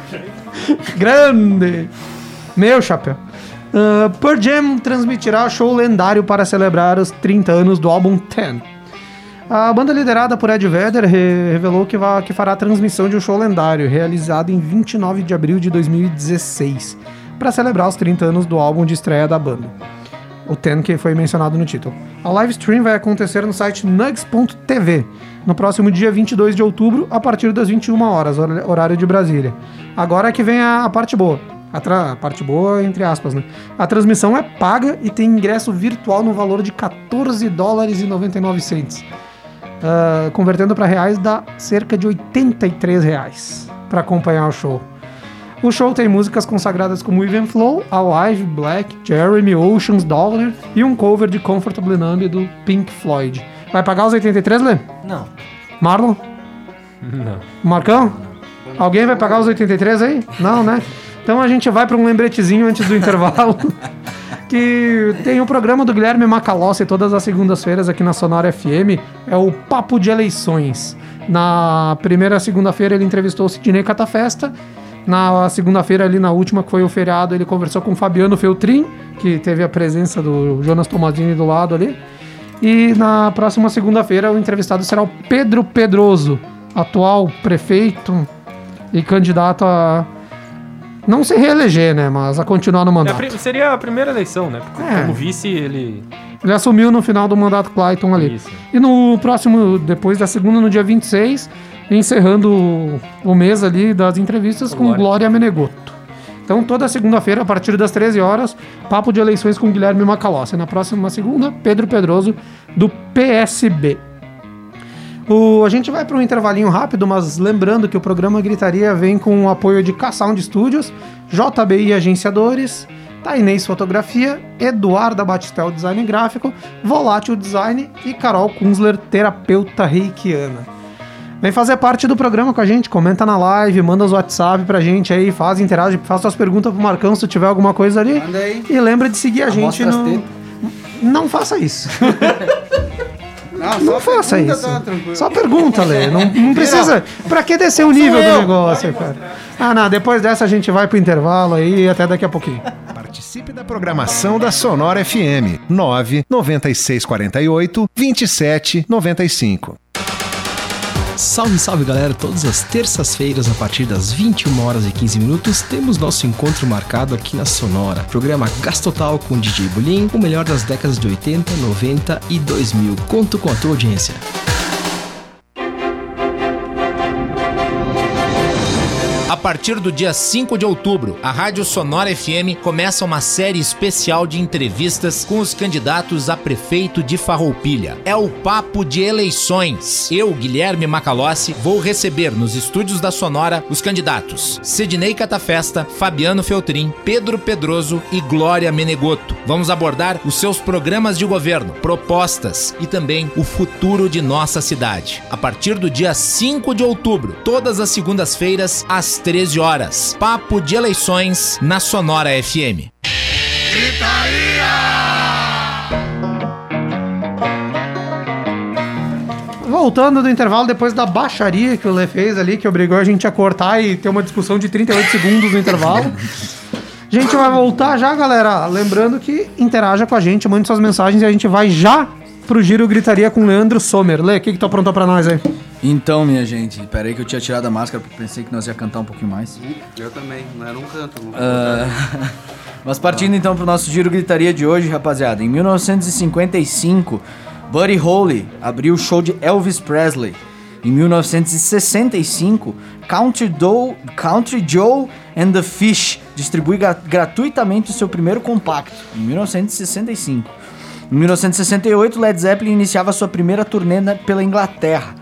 <laughs> grande. Meu chapéu. Uh, Pearl Jam transmitirá show lendário para celebrar os 30 anos do álbum 10. A banda liderada por Ed Vedder re- revelou que, que fará a transmissão de um show lendário, realizado em 29 de abril de 2016, para celebrar os 30 anos do álbum de estreia da banda. O 10 que foi mencionado no título. A live stream vai acontecer no site nugs.tv no próximo dia 22 de outubro, a partir das 21 horas, hor- horário de Brasília. Agora é que vem a, a parte boa. A, a parte boa, entre aspas, né? A transmissão é paga e tem ingresso virtual no valor de 14 dólares e 99 cents. Ah, convertendo para reais dá cerca de 83 reais para acompanhar o show. O show tem músicas consagradas como Even Flow, Alive, Black, Jeremy, Oceans, Dollar e um cover de Comfortably Numb do Pink Floyd. Vai pagar os 83, Lê? Não. Marlon? Não. Marcão? Alguém vai pagar os 83 aí? Não, né? Então a gente vai para um lembretezinho antes do intervalo. <laughs> que tem o programa do Guilherme Macalossi todas as segundas-feiras aqui na Sonora FM. É o Papo de Eleições. Na primeira segunda-feira ele entrevistou o Sidney Catafesta. Na segunda-feira, ali na última, que foi o feriado, ele conversou com o Fabiano Feltrin, que teve a presença do Jonas Tomazini do lado ali. E na próxima segunda-feira, o entrevistado será o Pedro Pedroso, atual prefeito e candidato a não se reeleger, né? Mas a continuar no É a mandato. pri- seria a primeira eleição, né? Porque É. como vice, ele. Ele assumiu no final do mandato Clayton ali. Isso. E no próximo, depois da segunda, no dia 26, encerrando o, mês ali das entrevistas com Glória. Glória Menegotto. Então, toda segunda-feira, a partir das 13 horas, papo de eleições com Guilherme Macalossi. Na próxima segunda, Pedro Pedroso, do PSB. O, a gente vai para um intervalinho rápido, mas lembrando que o programa Gritaria vem com o apoio de K-Sound Studios, JBI Agenciadores, Tainês Fotografia, Eduarda Batistel Design Gráfico, Volátil Design e Carol Kunzler, terapeuta reikiana. Vem fazer parte do programa com a gente, comenta na live, manda os WhatsApp pra gente aí, faz, interage, faz suas perguntas pro Marcão se tiver alguma coisa ali. Manda aí. E lembra de seguir a gente Amostra as no... Não faça isso. <laughs> Não, Não faça pergunta, isso. tá. Só pergunta, Lê. Não, não precisa. Pra que descer o nível do negócio, cara? Ah, não. Depois dessa a gente vai pro intervalo aí e até daqui a pouquinho. Participe da programação da Sonora FM 9 9648 2795. Salve, salve galera! Todas as terças-feiras, a partir das 21 horas e 15 minutos, temos nosso encontro marcado aqui na Sonora. Programa Gastotal com DJ Bulim, o melhor das décadas de 80, 90 e 2000. Conto com a tua audiência. Partir do dia 5 de outubro, a Rádio Sonora FM começa uma série especial de entrevistas com os candidatos a prefeito de Farroupilha. É o Papo de Eleições. Eu, Guilherme Macalossi, vou receber nos estúdios da Sonora os candidatos Sidney Catafesta, Fabiano Feltrin, Pedro Pedroso e Glória Menegoto. Vamos abordar os seus programas de governo, propostas e também o futuro de nossa cidade. A partir do dia 5 de outubro, todas as segundas-feiras, às 13 horas. Papo de eleições na Sonora FM. Voltando do intervalo, depois da baixaria que o Lê fez ali, que obrigou a gente a cortar e ter uma discussão de 38 segundos no intervalo. <laughs> A gente vai voltar já, galera. Lembrando que interaja com a gente, mande suas mensagens e a gente vai já pro Giro Gritaria com o Leandro Sommer. Lê, o que, que tu aprontou pra nós aí? Então, minha gente, pera aí que eu tinha tirado a máscara porque pensei que nós ia cantar um pouquinho mais. Eu também, não era um canto. Ah, <laughs> Mas partindo então pro nosso Giro Gritaria de hoje, rapaziada. Em 1955, Buddy Holly abriu o show de Elvis Presley. Em 1965, Country, Do- Country Joe and the Fish distribui gra- gratuitamente o seu primeiro compacto. Em 1965. Em 1968, Led Zeppelin iniciava sua primeira turnê pela Inglaterra.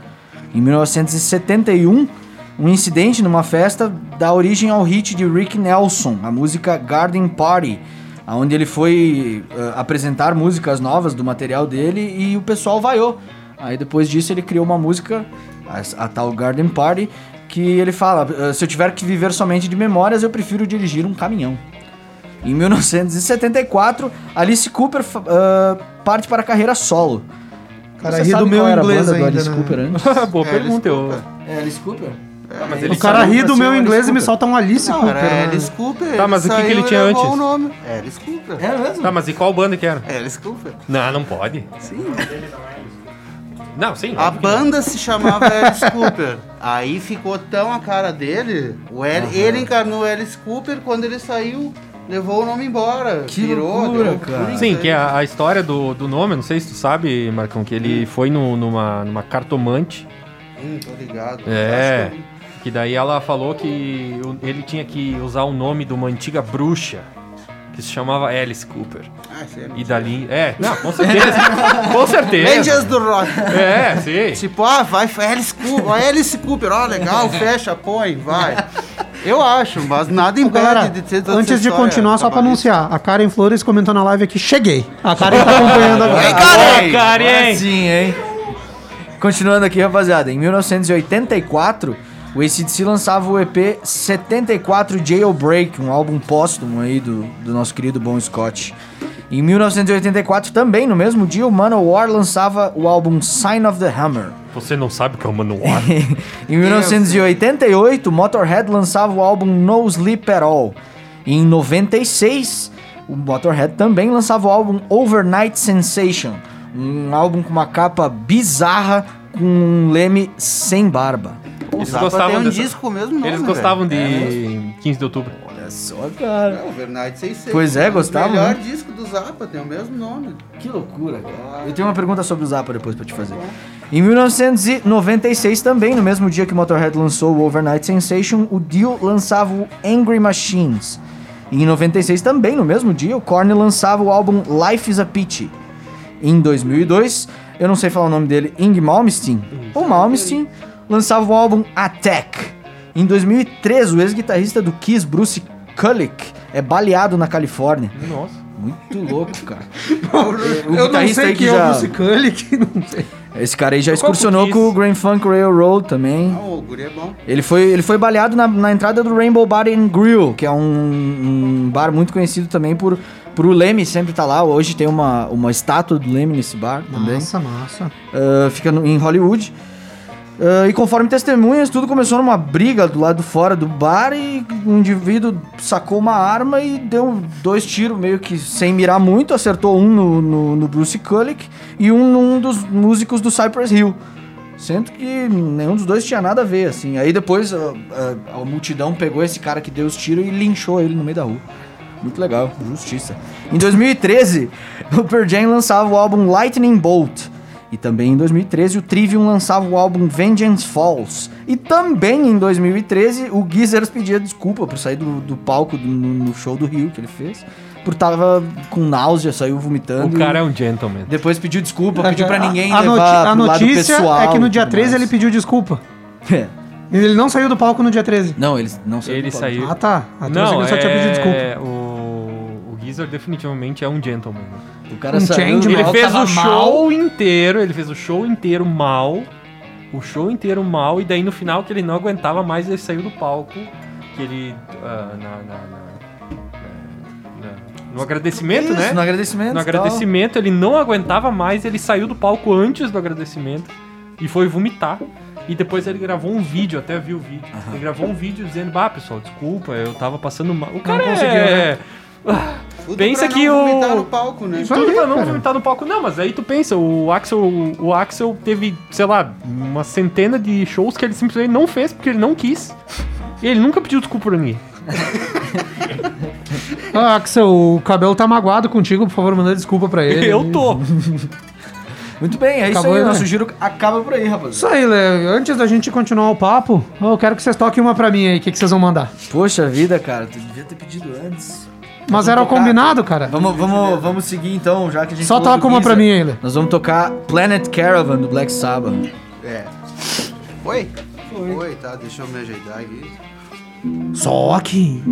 Em 1971, um incidente numa festa dá origem ao hit de Rick Nelson, a música Garden Party, onde ele foi eh, apresentar músicas novas do material dele e o pessoal vaiou. Aí depois disso ele criou uma música, a, a tal Garden Party, que ele fala: "Eh, se eu tiver que viver somente de memórias, eu prefiro dirigir um caminhão. Em 1974, Alice Cooper ah, parte para a carreira solo. Cara, ri do meu inglês banda ainda, Alice né? Cooper antes? Boa É, pergunta. Eu... Alice É Alice Cooper? Tá, mas O ele cara saiu ri do meu o inglês e me solta um Alice Não, Cooper. era? Alice Cooper. Tá, mas o que que ele tinha antes? o nome. Alice Cooper. É mesmo? Tá, mas e qual banda que era? É Alice Cooper. Não, não pode. Sim. Não, sim. A que não. banda se chamava <laughs> Alice Cooper. Aí ficou tão a cara dele. O Al- Ele encarnou o Alice Cooper quando ele saiu, levou o nome embora. Que virou, loucura, deu cara. Sim, isso que aí. a, a história do, do nome, não sei se tu sabe, Marcão, que ele foi no- numa, numa cartomante. Hum, tô ligado. É. Que daí ela falou que ele tinha que usar o nome de uma antiga bruxa que se chamava Alice Cooper. Ah, isso é E dali. É, não, com certeza. com <laughs> certeza. Rangers do Rock. É, sim. Tipo, ah, vai, Alice Cooper, Alice Cooper, ó, legal, <laughs> fecha, põe, vai. Eu acho, mas nada impede Galera, de antes de continuar, só pra anunciar, a Karen Flores comentou na live aqui, cheguei. A Karen tá <laughs> acompanhando agora. Karen! Karen! Sim, hein? Continuando aqui, rapaziada. Em 1984, o ACDC lançava o EP 74 Jailbreak, um álbum póstumo aí do, do nosso querido Bon Scott. Em 1984, também no mesmo dia, o Manowar lançava o álbum Sign of the Hammer. Você não sabe o que é o Manowar? <laughs> em 1988, Motorhead lançava o álbum No Sleep at All. Em 96, o Motorhead também lançava o álbum Overnight Sensation, um álbum com uma capa bizarra com um leme sem barba. Eles Zappa gostavam tem um dessa- disco com o mesmo nome, Eles velho. gostavam de É 15 de outubro. Olha só, cara. É, o Overnight 600. Pois é, gostavam, O melhor né? disco do Zappa, tem o mesmo nome. Que loucura, cara. Eu tenho uma pergunta sobre o Zappa depois pra te fazer. Em 1996, também, no mesmo dia que o Motorhead lançou o Overnight Sensation, o Dio lançava o Angry Machines. E em 96 também, no mesmo dia, o Korn lançava o álbum Life is a Peach. Em 2002, eu não sei falar o nome dele, Ing Malmsteen, ou Malmsteen, lançava o álbum Attack. Em 2003, o ex-guitarrista do Kiss, Bruce Kulick, é baleado na Califórnia. Nossa. Muito louco, cara. <laughs> Eu não guitarrista sei aí que quem é já- o Bruce Kulick, <laughs> não sei. Esse cara aí já excursionou com o? Grand Funk Railroad também. Ah, o guri é bom. Ele foi, ele foi baleado na, na entrada do Rainbow Bar and Grill, que é um, um bar muito conhecido também por, por o Leme sempre tá lá. Hoje tem uma, uma estátua do Leme nesse bar também. Massa, massa. Ah, fica no- em Hollywood. Ah, e conforme testemunhas, tudo começou numa briga do lado fora do bar e um indivíduo sacou uma arma e deu dois tiros meio que sem mirar muito, acertou um no, no, no Bruce Kulick e um num dos músicos do Cypress Hill. Sendo que nenhum dos dois tinha nada a ver, assim. Aí depois a, a- a multidão pegou esse cara que deu os tiros e linchou ele no meio da rua. Muito legal, justiça. Em 2013, <laughs> o Pearl Jam lançava o álbum Lightning Bolt. E também em 2013, o Trivium lançava o álbum Vengeance Falls. E também em 2013, o Geezers pedia desculpa por sair do, do palco do- no, no show do Rio que ele fez. Por tava com náusea, saiu vomitando. O cara é um gentleman. Depois pediu desculpa, pediu pra <laughs> ninguém a, a levar a pro lado notícia pessoal. é que no dia tudo 13 mais. ele pediu desculpa. É. Ele não saiu do palco no dia 13. Não, ele não saiu. Ele do palco. saiu. Ah, tá. Ah, então Não, ele só tinha pedido desculpa. é... O, definitivamente é um gentleman. O cara Um saiu. Ele mal, fez o show inteiro, ele fez o show inteiro mal. O show inteiro mal, e daí no final que ele não aguentava mais, ele saiu do palco. Que ele. ah, na, na- na- na- no agradecimento, Isso, né? No agradecimento. No e tal. agradecimento, ele não aguentava mais, ele saiu do palco antes do agradecimento e foi vomitar. E depois ele gravou um vídeo, até vi o vídeo. Ele gravou um vídeo dizendo, bah, pessoal, desculpa, eu tava passando mal. O cara conseguiu, é... né? Tudo Pensa pra que não o- vomitar no palco, né? Isso tudo pra não vomitar no palco. Não, mas aí tu pensa, o Axel, o Axel teve, sei lá, uma centena de shows que ele simplesmente não fez porque ele não quis. E ele nunca pediu desculpa pra ninguém. <laughs> Ah, Axel, o cabelo tá magoado contigo, por favor, manda desculpa pra ele. Eu tô. <laughs> Muito bem, é isso Acabou, aí. né? Nosso giro acaba por aí, rapaziada. Isso aí, Léo. Antes da gente continuar o papo, eu quero que vocês toquem uma pra mim aí. O que, que vocês vão mandar? Poxa vida, cara, tu devia ter pedido antes. Mas era o tocar. combinado, cara. Vamos, vamos, vamos seguir então, já que a gente Só toca uma pra mim Léo. Nós vamos tocar Planet Caravan do Black Sabbath. É. Oi? Oi, tá, deixa eu me ajeitar aqui. Só aqui.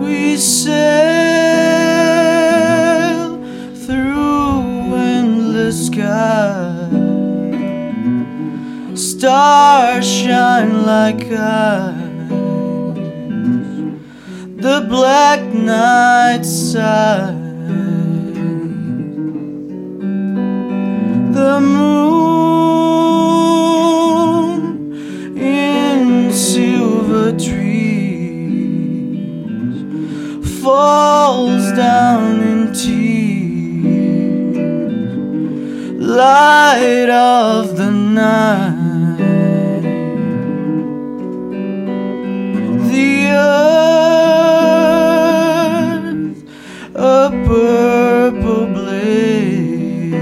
We sail endless sky. Stars shine like eyes. The black night side. The moon in silver trees falls down light of the night. The earth, a purple blaze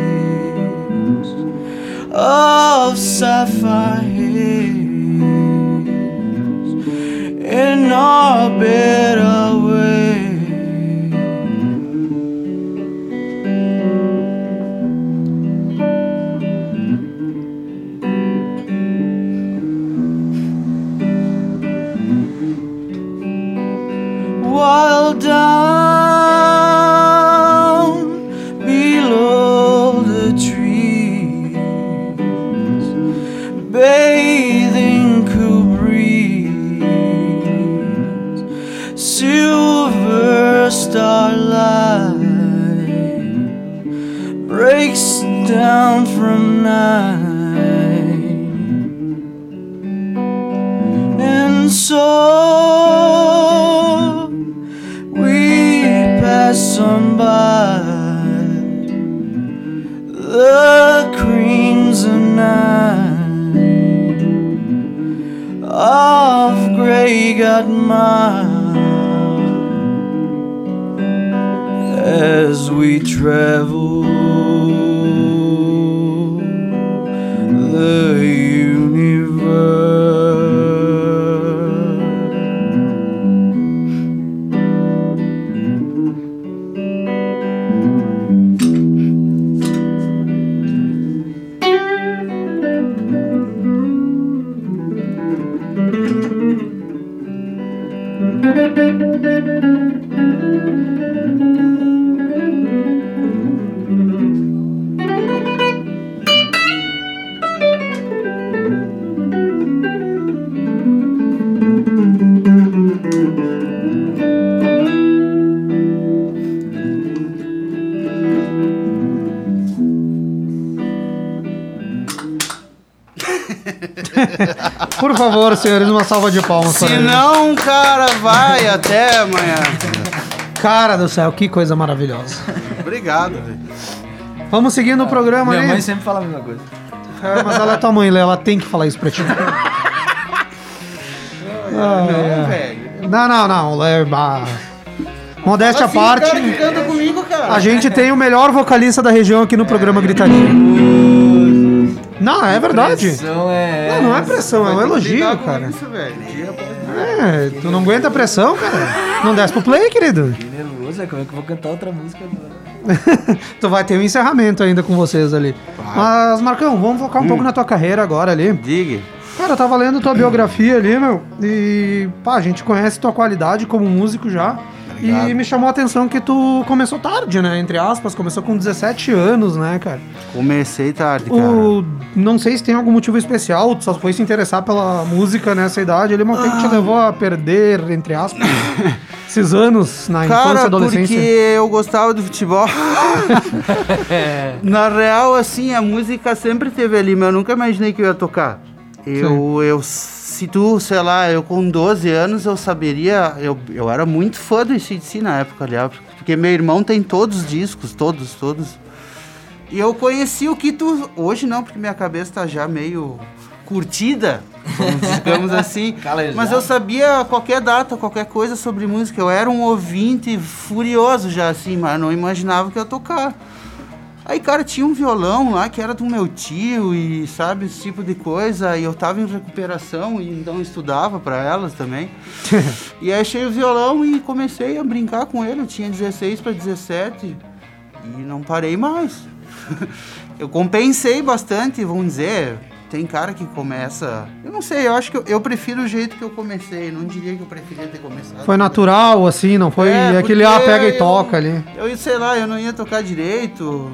of sapphire Por favor, senhores, uma salva de palmas para Se ele. não, cara, vai <laughs> até amanhã. Cara do céu, que coisa maravilhosa. Obrigado, velho. Vamos seguindo o programa Minha ali. mãe sempre fala a mesma coisa. É, mas ela é tua mãe, Lê, ela tem que falar isso pra ti. <laughs> Ah, Não, é. velho. Não, não, não. Bah. Modéstia à Assim, parte. cara que canta comigo, cara. A gente tem o melhor vocalista da região aqui no programa Gritaria. Não, é verdade. Pressão é. Não, não é pressão, é um elogio, cara. Isso, velho. É, tu não aguenta a pressão, cara? Não desce pro play, querido. Que nervoso, é como é que eu vou cantar outra música agora? <laughs> tu vai ter um encerramento ainda com vocês ali. Mas, Marcão, vamos focar um pouco na tua carreira agora ali. Diga. Cara, eu tava lendo tua biografia ali, meu, e pá, a gente conhece tua qualidade como músico já. E me chamou a atenção que tu começou tarde, né? Entre aspas, começou com 17 anos, né, cara? Comecei tarde, cara. O, não sei se tem algum motivo especial, tu só foi se interessar pela música nessa idade ali, mas o que que te levou a perder, entre aspas, <laughs> esses anos na infância e Cara, adolescência? porque eu gostava do futebol. <laughs> <laughs> Na real, assim, a música sempre teve ali, mas eu nunca imaginei que eu ia tocar. Eu, eu, se tu, sei lá, eu com 12 anos eu saberia, eu, eu era muito fã do ACDC na época, aliás, porque meu irmão tem todos os discos, todos, todos. E eu conheci o que tu, hoje não, porque minha cabeça tá já meio curtida, digamos <laughs> assim. Calejado. Mas eu sabia qualquer data, qualquer coisa sobre música. Eu era um ouvinte furioso já, assim, mas não imaginava que eu ia tocar. Aí, cara, tinha um violão lá que era do meu tio e, sabe, esse tipo de coisa. E eu tava em recuperação e então estudava pra elas também. <laughs> e aí achei o violão e comecei a brincar com ele. Eu tinha 16 para 17 e não parei mais. <laughs> eu compensei bastante, vamos dizer. Tem cara que começa. Eu não sei, eu acho que eu, eu prefiro o jeito que eu comecei. Não diria que eu preferia ter começado. Foi natural, assim, não foi É, aquele, ah, pega e eu- toca ali. Eu, sei lá, eu não ia tocar direito.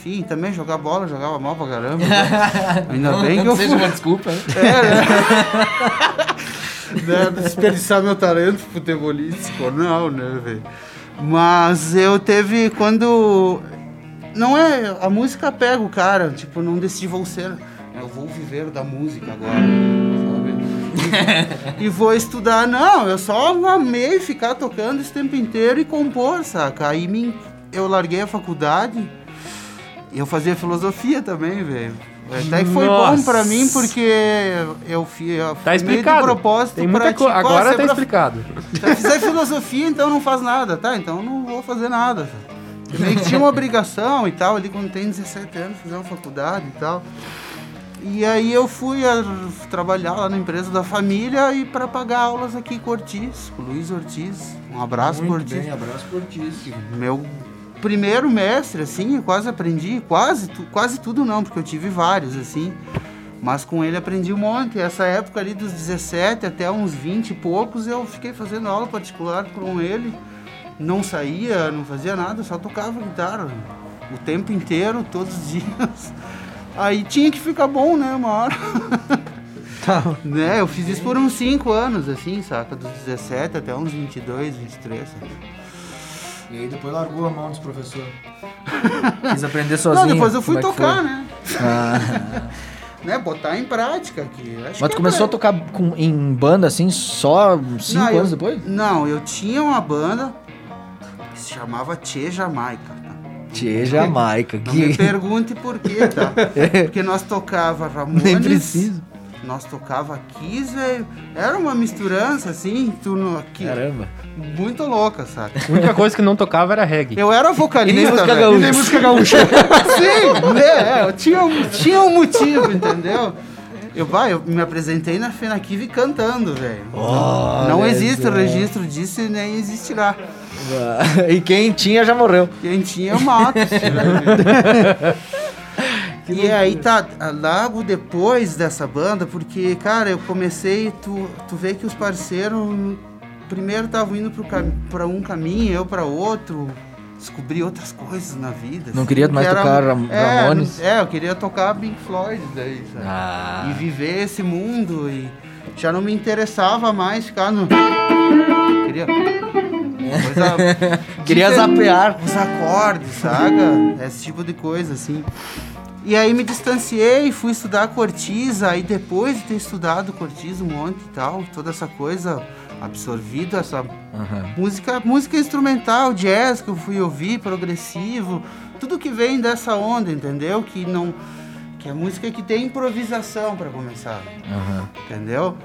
Enfim, também jogar bola, jogava mal pra caramba. <laughs> Ainda bem que eu seja fui. uma desculpa, né? né, <laughs> desperdiçar meu talento futebolístico, não, né, velho? Mas eu teve quando. Não é. A música pega o cara, tipo, não decidi vou ser. Eu vou viver da música agora, sabe? E, <laughs> e vou estudar. Não, eu só amei ficar tocando esse tempo inteiro e compor, saca? Aí me, eu larguei a faculdade eu fazia filosofia também, velho. Até que foi bom Nossa. pra mim, porque eu fiz. Tá explicado. propósito Tem muita pra, coisa. tipo, Agora ah, tá sempre- explicado. se fizer filosofia, então não faz nada, tá? Então eu não vou fazer nada. Eu meio que tinha uma obrigação e tal, ali quando tem 17 anos, fazer uma faculdade e tal. E aí eu fui a, trabalhar lá na empresa da família e para pagar aulas aqui com o Ortiz, com o Luiz Ortiz. Um abraço pro Muito Ortiz. bem, abraço por ti. Meu primeiro mestre, assim, eu quase aprendi, quase, tu- quase tudo não, porque eu tive vários, assim. Mas com ele aprendi um monte. Essa época ali dos 17 até uns 20 e poucos, eu fiquei fazendo aula particular com ele. Não saía, não fazia nada, só tocava guitarra. O tempo inteiro, todos os <laughs> dias. Aí tinha que ficar bom, né, uma hora. <laughs> Tá. né, eu fiz isso por uns 5 anos, assim, saca? Dos 17 até uns 22, 23, sabe? E aí depois largou a mão dos professores. Quis aprender sozinho. Não, depois eu fui é que tocar, foi? né? <laughs> né? Botar em prática aqui. Acho Mas que tu começou a é tocar com- em banda assim só cinco Não, eu- anos depois? Não, eu tinha uma banda que se chamava Tchê Jamaica. tá? Tchê, Jamaica. Não me Que... pergunte por quê, tá? <laughs> Porque nós tocava Ramones. Nem preciso. Nós tocava Kiss, velho. Era uma misturança, assim, tu no, aqui, Caramba. muito louca, sabe? A única coisa que não tocava era reggae. Eu era vocalista, E nem música gaúcha. Nem música gaúcha. <laughs> Sim, né? é, eu tinha, um- tinha um motivo, entendeu? Eu, vai, eu me apresentei na Fenakive cantando, velho. não não existe só. registro disso e nem existirá. <laughs> e quem tinha já morreu. Quem tinha, mata. <laughs> né? e aí tá, logo depois dessa banda, porque, cara, eu comecei, tu, tu vê que os parceiros primeiro estavam indo pro cam- pra um caminho, eu pra outro, descobri outras coisas na vida. Não queria mais que tocar Ram- é, Ramones? É, eu queria tocar Pink Floyd daí, sabe? Ah. E viver esse mundo e já não me interessava mais ficar no... Queria... Coisa <laughs> Queria zapear. os acordes, saca? Esse tipo de coisa, assim. E aí me distanciei, fui estudar cortiça, aí depois de ter estudado cortiça um monte e tal, toda essa coisa absorvido, essa música, música instrumental, jazz que eu fui ouvir, progressivo, tudo que vem dessa onda, entendeu? Que não que é música que tem improvisação para começar. Entendeu?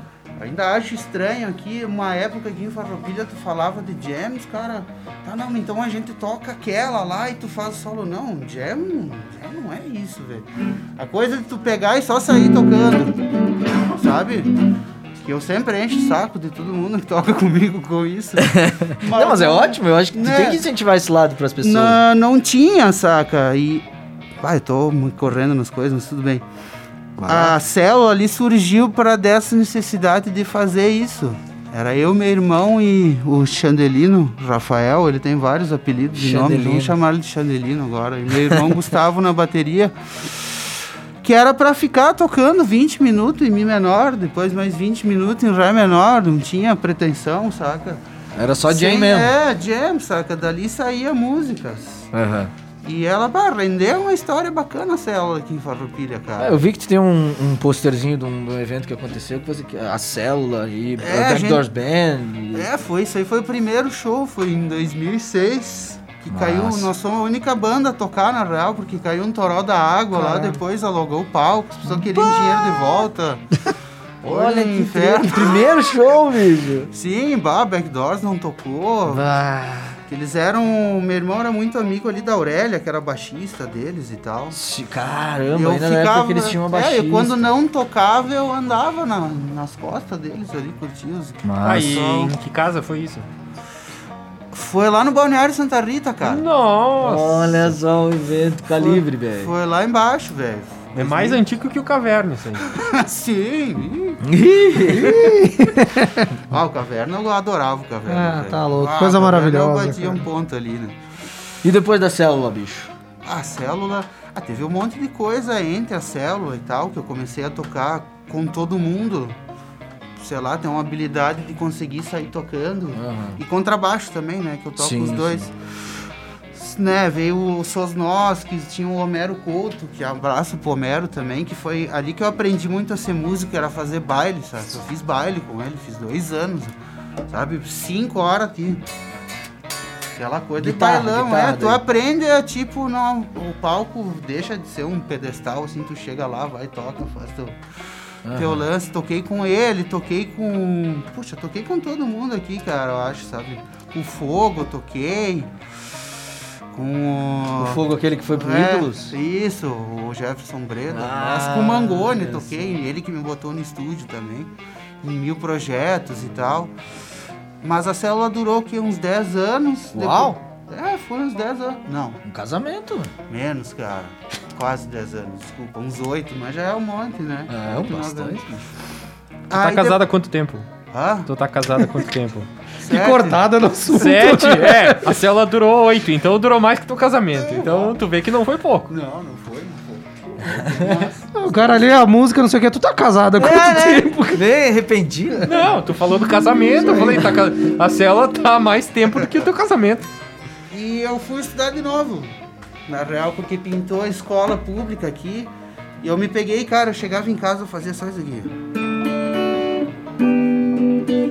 Ainda acho estranho aqui, uma época aqui em Farroupilha tu falava de jams, cara. Tá, não, então a gente toca aquela lá e tu faz solo. Não, jam, jam não é isso, velho. A coisa de tu pegar e só sair tocando, sabe? Que eu sempre encho o saco de todo mundo que toca <laughs> comigo com isso. <laughs> Não, mas é ótimo, eu acho que tu Né? tem que incentivar esse lado pras pessoas. Não, não tinha, saca? E. Ah, eu tô correndo nas coisas, mas tudo bem. A célula ali surgiu para dessa necessidade de fazer isso. Era eu, meu irmão e o Chandelino, Rafael, ele tem vários apelidos de nome, vamos chamar ele de Chandelino agora. E meu irmão Gustavo na bateria. Que era para ficar tocando 20 minutos em Mi menor, depois mais 20 minutos em Ré menor, não tinha pretensão, saca? Era só jam Sim, mesmo. É, jam, saca? Dali saía músicas. Aham. E ela, bah, rendeu uma história bacana a célula aqui em Farroupilha, cara. Ah, eu vi que tu tem um, um posterzinho de um, de um evento que aconteceu, que você, que- a célula e É, a Backdoors gente- Band. e- É, foi, isso aí foi o primeiro show, foi em 2006. Que Massa. caiu, nós somos a única banda a tocar na real, porque caiu um toró da água lá, Caramba. depois alugou o palco, as pessoas queriam dinheiro de volta. <laughs> Olha que inferno. primeiro show, bicho. <laughs> Sim, bah, Backdoors não tocou. Ah, Que eles eram. Meu irmão era muito amigo ali da Aurélia, que era baixista deles e tal. caramba, ainda na época que eles tinham uma É, baixista. eu quando não tocava, eu andava na- nas costas deles ali, curtia os. Aí, em que casa foi isso? Foi lá no Balneário Santa Rita, cara. Nossa! Olha só o evento calibre, velho. Foi lá embaixo, velho. É mais antigo que o Caverna, isso aí. <laughs> Sim. ah, o Caverna, eu adorava o Caverna. Ah, velho. tá louco. Ah, Coisa maravilhosa, Eu batia cara. um ponto ali, né? E depois da célula, bicho? A célula. Ah, teve um monte de coisa entre a célula e tal, que eu comecei a tocar com todo mundo. Sei lá, tem uma habilidade de conseguir sair tocando. E contrabaixo também, né? Que eu toco Sim, os dois. Né, veio o Sosnowski, tinha o Homero Couto, que abraço pro Homero também, que foi ali que eu aprendi muito a ser músico, era fazer baile, sabe? Eu fiz baile com ele, fiz dois anos, sabe? Cinco horas aqui. Aquela coisa Guitarra, de bailão, guitarra é. Tu daí. aprende, é, tipo, não, o palco deixa de ser um pedestal, assim, tu chega lá, vai, toca, faz teu, teu lance. Toquei com ele, toquei com. Puxa, toquei com todo mundo aqui, cara, eu acho, sabe? Com o Fogo, eu toquei. Com O fogo aquele que foi pro é, Ídolos? Isso, o Jefferson Breda. Ah, mas com o Mangone eu toquei, ele que me botou no estúdio também. Em mil projetos e tal. Mas a célula durou que uns 10 anos. Uau! Depois- É, foi uns 10 anos. Não, Um casamento. menos, cara. Quase 10 anos, desculpa. Uns 8, mas já é um monte, né? É, um bastante. Tu tá Aí casado há quanto tempo? de- Hã? Tu tá casado há quanto tempo? Que Sete. cortada no assunto. Sete? <laughs> É, a célula durou oito, então durou mais que teu casamento. Então tu vê que não foi pouco. Não, não foi, não foi. O cara ali, a música, não sei o que. Tu tá casado há quanto É, tempo? <laughs> Vem, arrependido. Não, tu falou do casamento, eu falei, tá, a célula tá há mais tempo do que o teu casamento. E eu fui estudar de novo. Na real, porque pintou a escola pública aqui. E eu me peguei, cara, eu chegava em casa e fazia só isso aqui.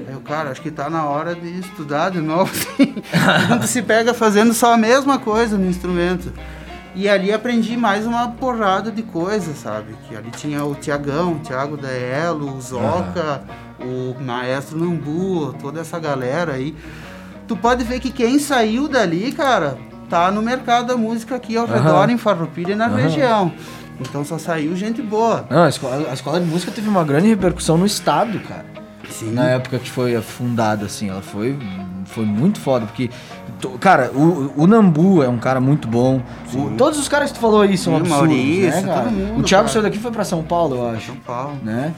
Eu, cara, acho que tá na hora de estudar de novo. <laughs> assim. Quando se pega fazendo só a mesma coisa no instrumento. E ali aprendi mais uma porrada de coisas, sabe? Que ali tinha o Tiagão, o Thiago da Elo, o Zoca, o Maestro Nambu, toda essa galera aí. Tu pode ver que quem saiu dali, cara, tá no mercado da música aqui ao redor, em Farroupilha e na região. Então só saiu gente boa. Não, a escola, a escola de música teve uma grande repercussão no estado, cara. Sim. Na época que foi fundada, assim, ela foi, foi muito foda, porque, cara, o, o Nambu é um cara muito bom. O- todos os caras que tu falou aí são Sim, o absurdos, Maurício, né, cara? mundo, o Thiago cara. saiu daqui e foi pra São Paulo, eu acho, São Paulo. né?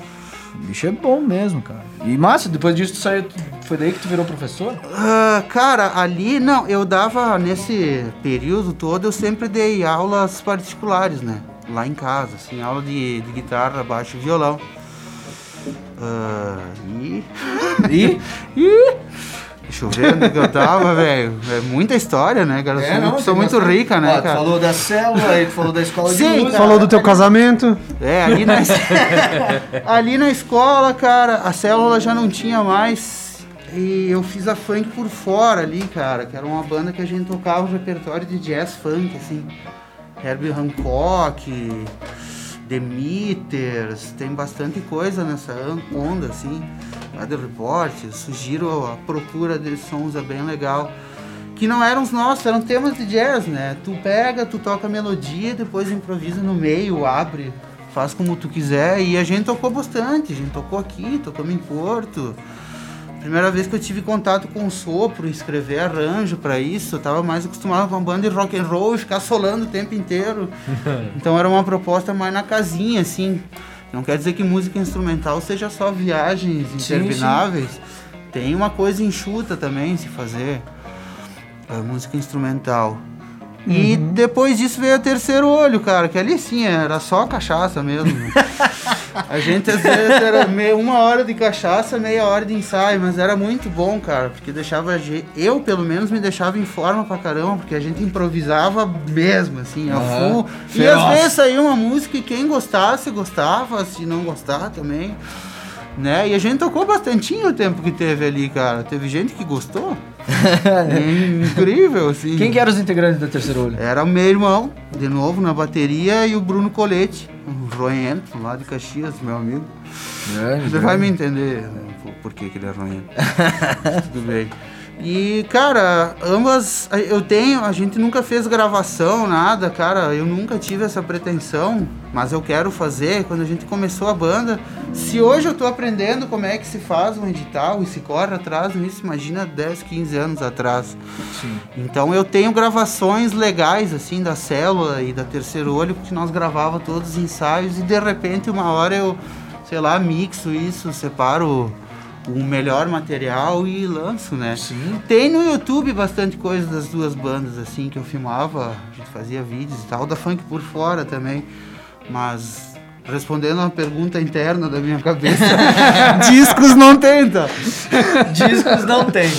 O bicho é bom mesmo, cara. E massa, depois disso tu saiu, foi daí que tu virou professor? Ah, cara, ali, não, eu dava, nesse período todo, eu sempre dei aulas particulares, né? Lá em casa, assim, aula de, de guitarra, baixo e violão. Ah, e... E? Deixa chovendo que eu tava, velho. É muita história, né, cara? Eu sou uma pessoa muito rica, né, Ó, tu cara? falou da célula, aí tu falou da escola de Sim, música. Falou do teu casamento. É, ali na, <laughs> ali na escola, cara, a célula já não tinha mais. E eu fiz a funk por fora ali, cara, que era uma banda que a gente tocava um repertório de jazz funk, assim. Herbie Hancock, The Meters, tem bastante coisa nessa onda, assim. Weather Report, sugiro a procura desses sons, é bem legal. Que não eram os nossos, eram temas de jazz, né? Tu pega, tu toca a melodia, depois improvisa no meio, abre, faz como tu quiser. E a gente tocou bastante, a gente tocou aqui, tocamos em Porto. Primeira vez que eu tive contato com o sopro, escrever arranjo pra isso, eu tava mais acostumado com a banda de rock and roll ficar solando o tempo inteiro. <laughs> Então era uma proposta mais na casinha, assim. Não quer dizer que música instrumental seja só viagens Sim, intermináveis. Tem uma coisa enxuta também se fazer. Música instrumental. E depois disso veio a terceiro olho, cara, que ali sim era só cachaça mesmo. <laughs> A gente às vezes era meia, uma hora de cachaça, meia hora de ensaio, mas era muito bom, cara, porque deixava a gente, eu pelo menos me deixava em forma pra caramba, porque a gente improvisava mesmo, assim, a Aham. full. E Feroz. às vezes saía uma música e quem gostasse, gostava, se não gostar também. Né? E a gente tocou bastantinho o tempo que teve ali, cara. Teve gente que gostou. <laughs> Incrível, assim. Quem que eram os integrantes da Terceiro Olho? Era o meu irmão, de novo, na bateria, e o Bruno Colete, roento, lá de Caxias, meu amigo. Você vai me entender né, por, que, que ele é roento. <laughs> Tudo bem. E, cara, ambas, eu tenho, a gente nunca fez gravação, nada, cara, eu nunca tive essa pretensão, mas eu quero fazer. Quando a gente começou a banda, se hoje eu tô aprendendo como é que se faz um edital e se corre atrás nisso, imagina 10, 15 anos atrás. Então eu tenho gravações legais, assim, da célula e da Terceiro Olho, porque nós gravava todos os ensaios e de repente uma hora eu, sei lá, mixo isso, separo o melhor material e lanço, né? Sim. Tem no YouTube bastante coisa das duas bandas, assim, que eu filmava, a gente fazia vídeos e tal, da funk por fora também. Mas respondendo a uma pergunta interna da minha cabeça, <laughs> discos não tem, tá? Discos não tem.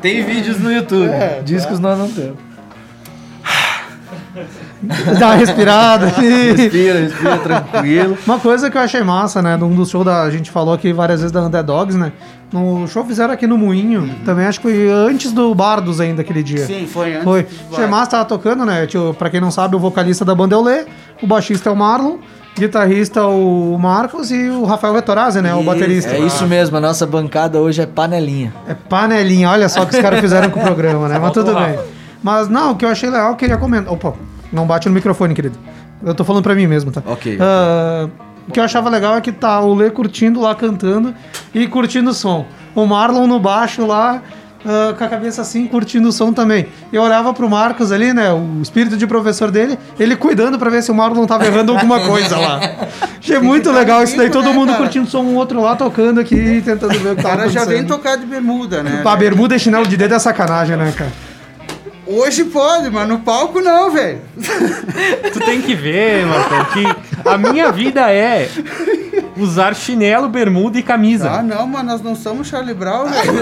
Tem vídeos no YouTube. É, Discos nós não temos. <laughs> Dá uma respirada. <laughs> Respira, respira tranquilo. Uma coisa que eu achei massa, né? Num dos shows da. A gente falou aqui várias vezes da Underdogs, né? No show fizeram aqui no Moinho. Também acho que foi antes do Bardos ainda aquele dia. Sim, foi antes. Foi. Achei massa, tava tocando, né? Tio, pra quem não sabe, o vocalista da banda é o Lê, o baixista é o Marlon, guitarrista o Marcos e o Rafael Vettorazzi, né? O baterista. É isso mesmo, a nossa bancada hoje é panelinha. É panelinha, olha só o que os caras fizeram com o programa, né? Mas tudo bem. Mas não, o que eu achei legal, eu queria comentar. Opa, não bate no microfone, querido. Eu tô falando pra mim mesmo, tá? Ok. Ah, o que eu achava legal é que tá o Lê curtindo lá, cantando e curtindo o som. O Marlon no baixo lá, ah, com a cabeça assim, curtindo o som também. Eu olhava pro Marcos ali, né? O espírito de professor dele, ele cuidando pra ver se o Marlon tava errando alguma coisa lá. Achei muito legal isso daí, todo né, mundo cara? curtindo o som, um outro lá tocando aqui, tentando ver o que O tava cara já vem tocar de bermuda, né? Pra bermuda e chinelo de dedo é sacanagem, né, cara? Hoje pode, mas no palco não, velho. Tu tem que ver, Marcão, que a minha vida é usar chinelo, bermuda e camisa. Ah, não, mas nós não somos Charlie Brown, velho.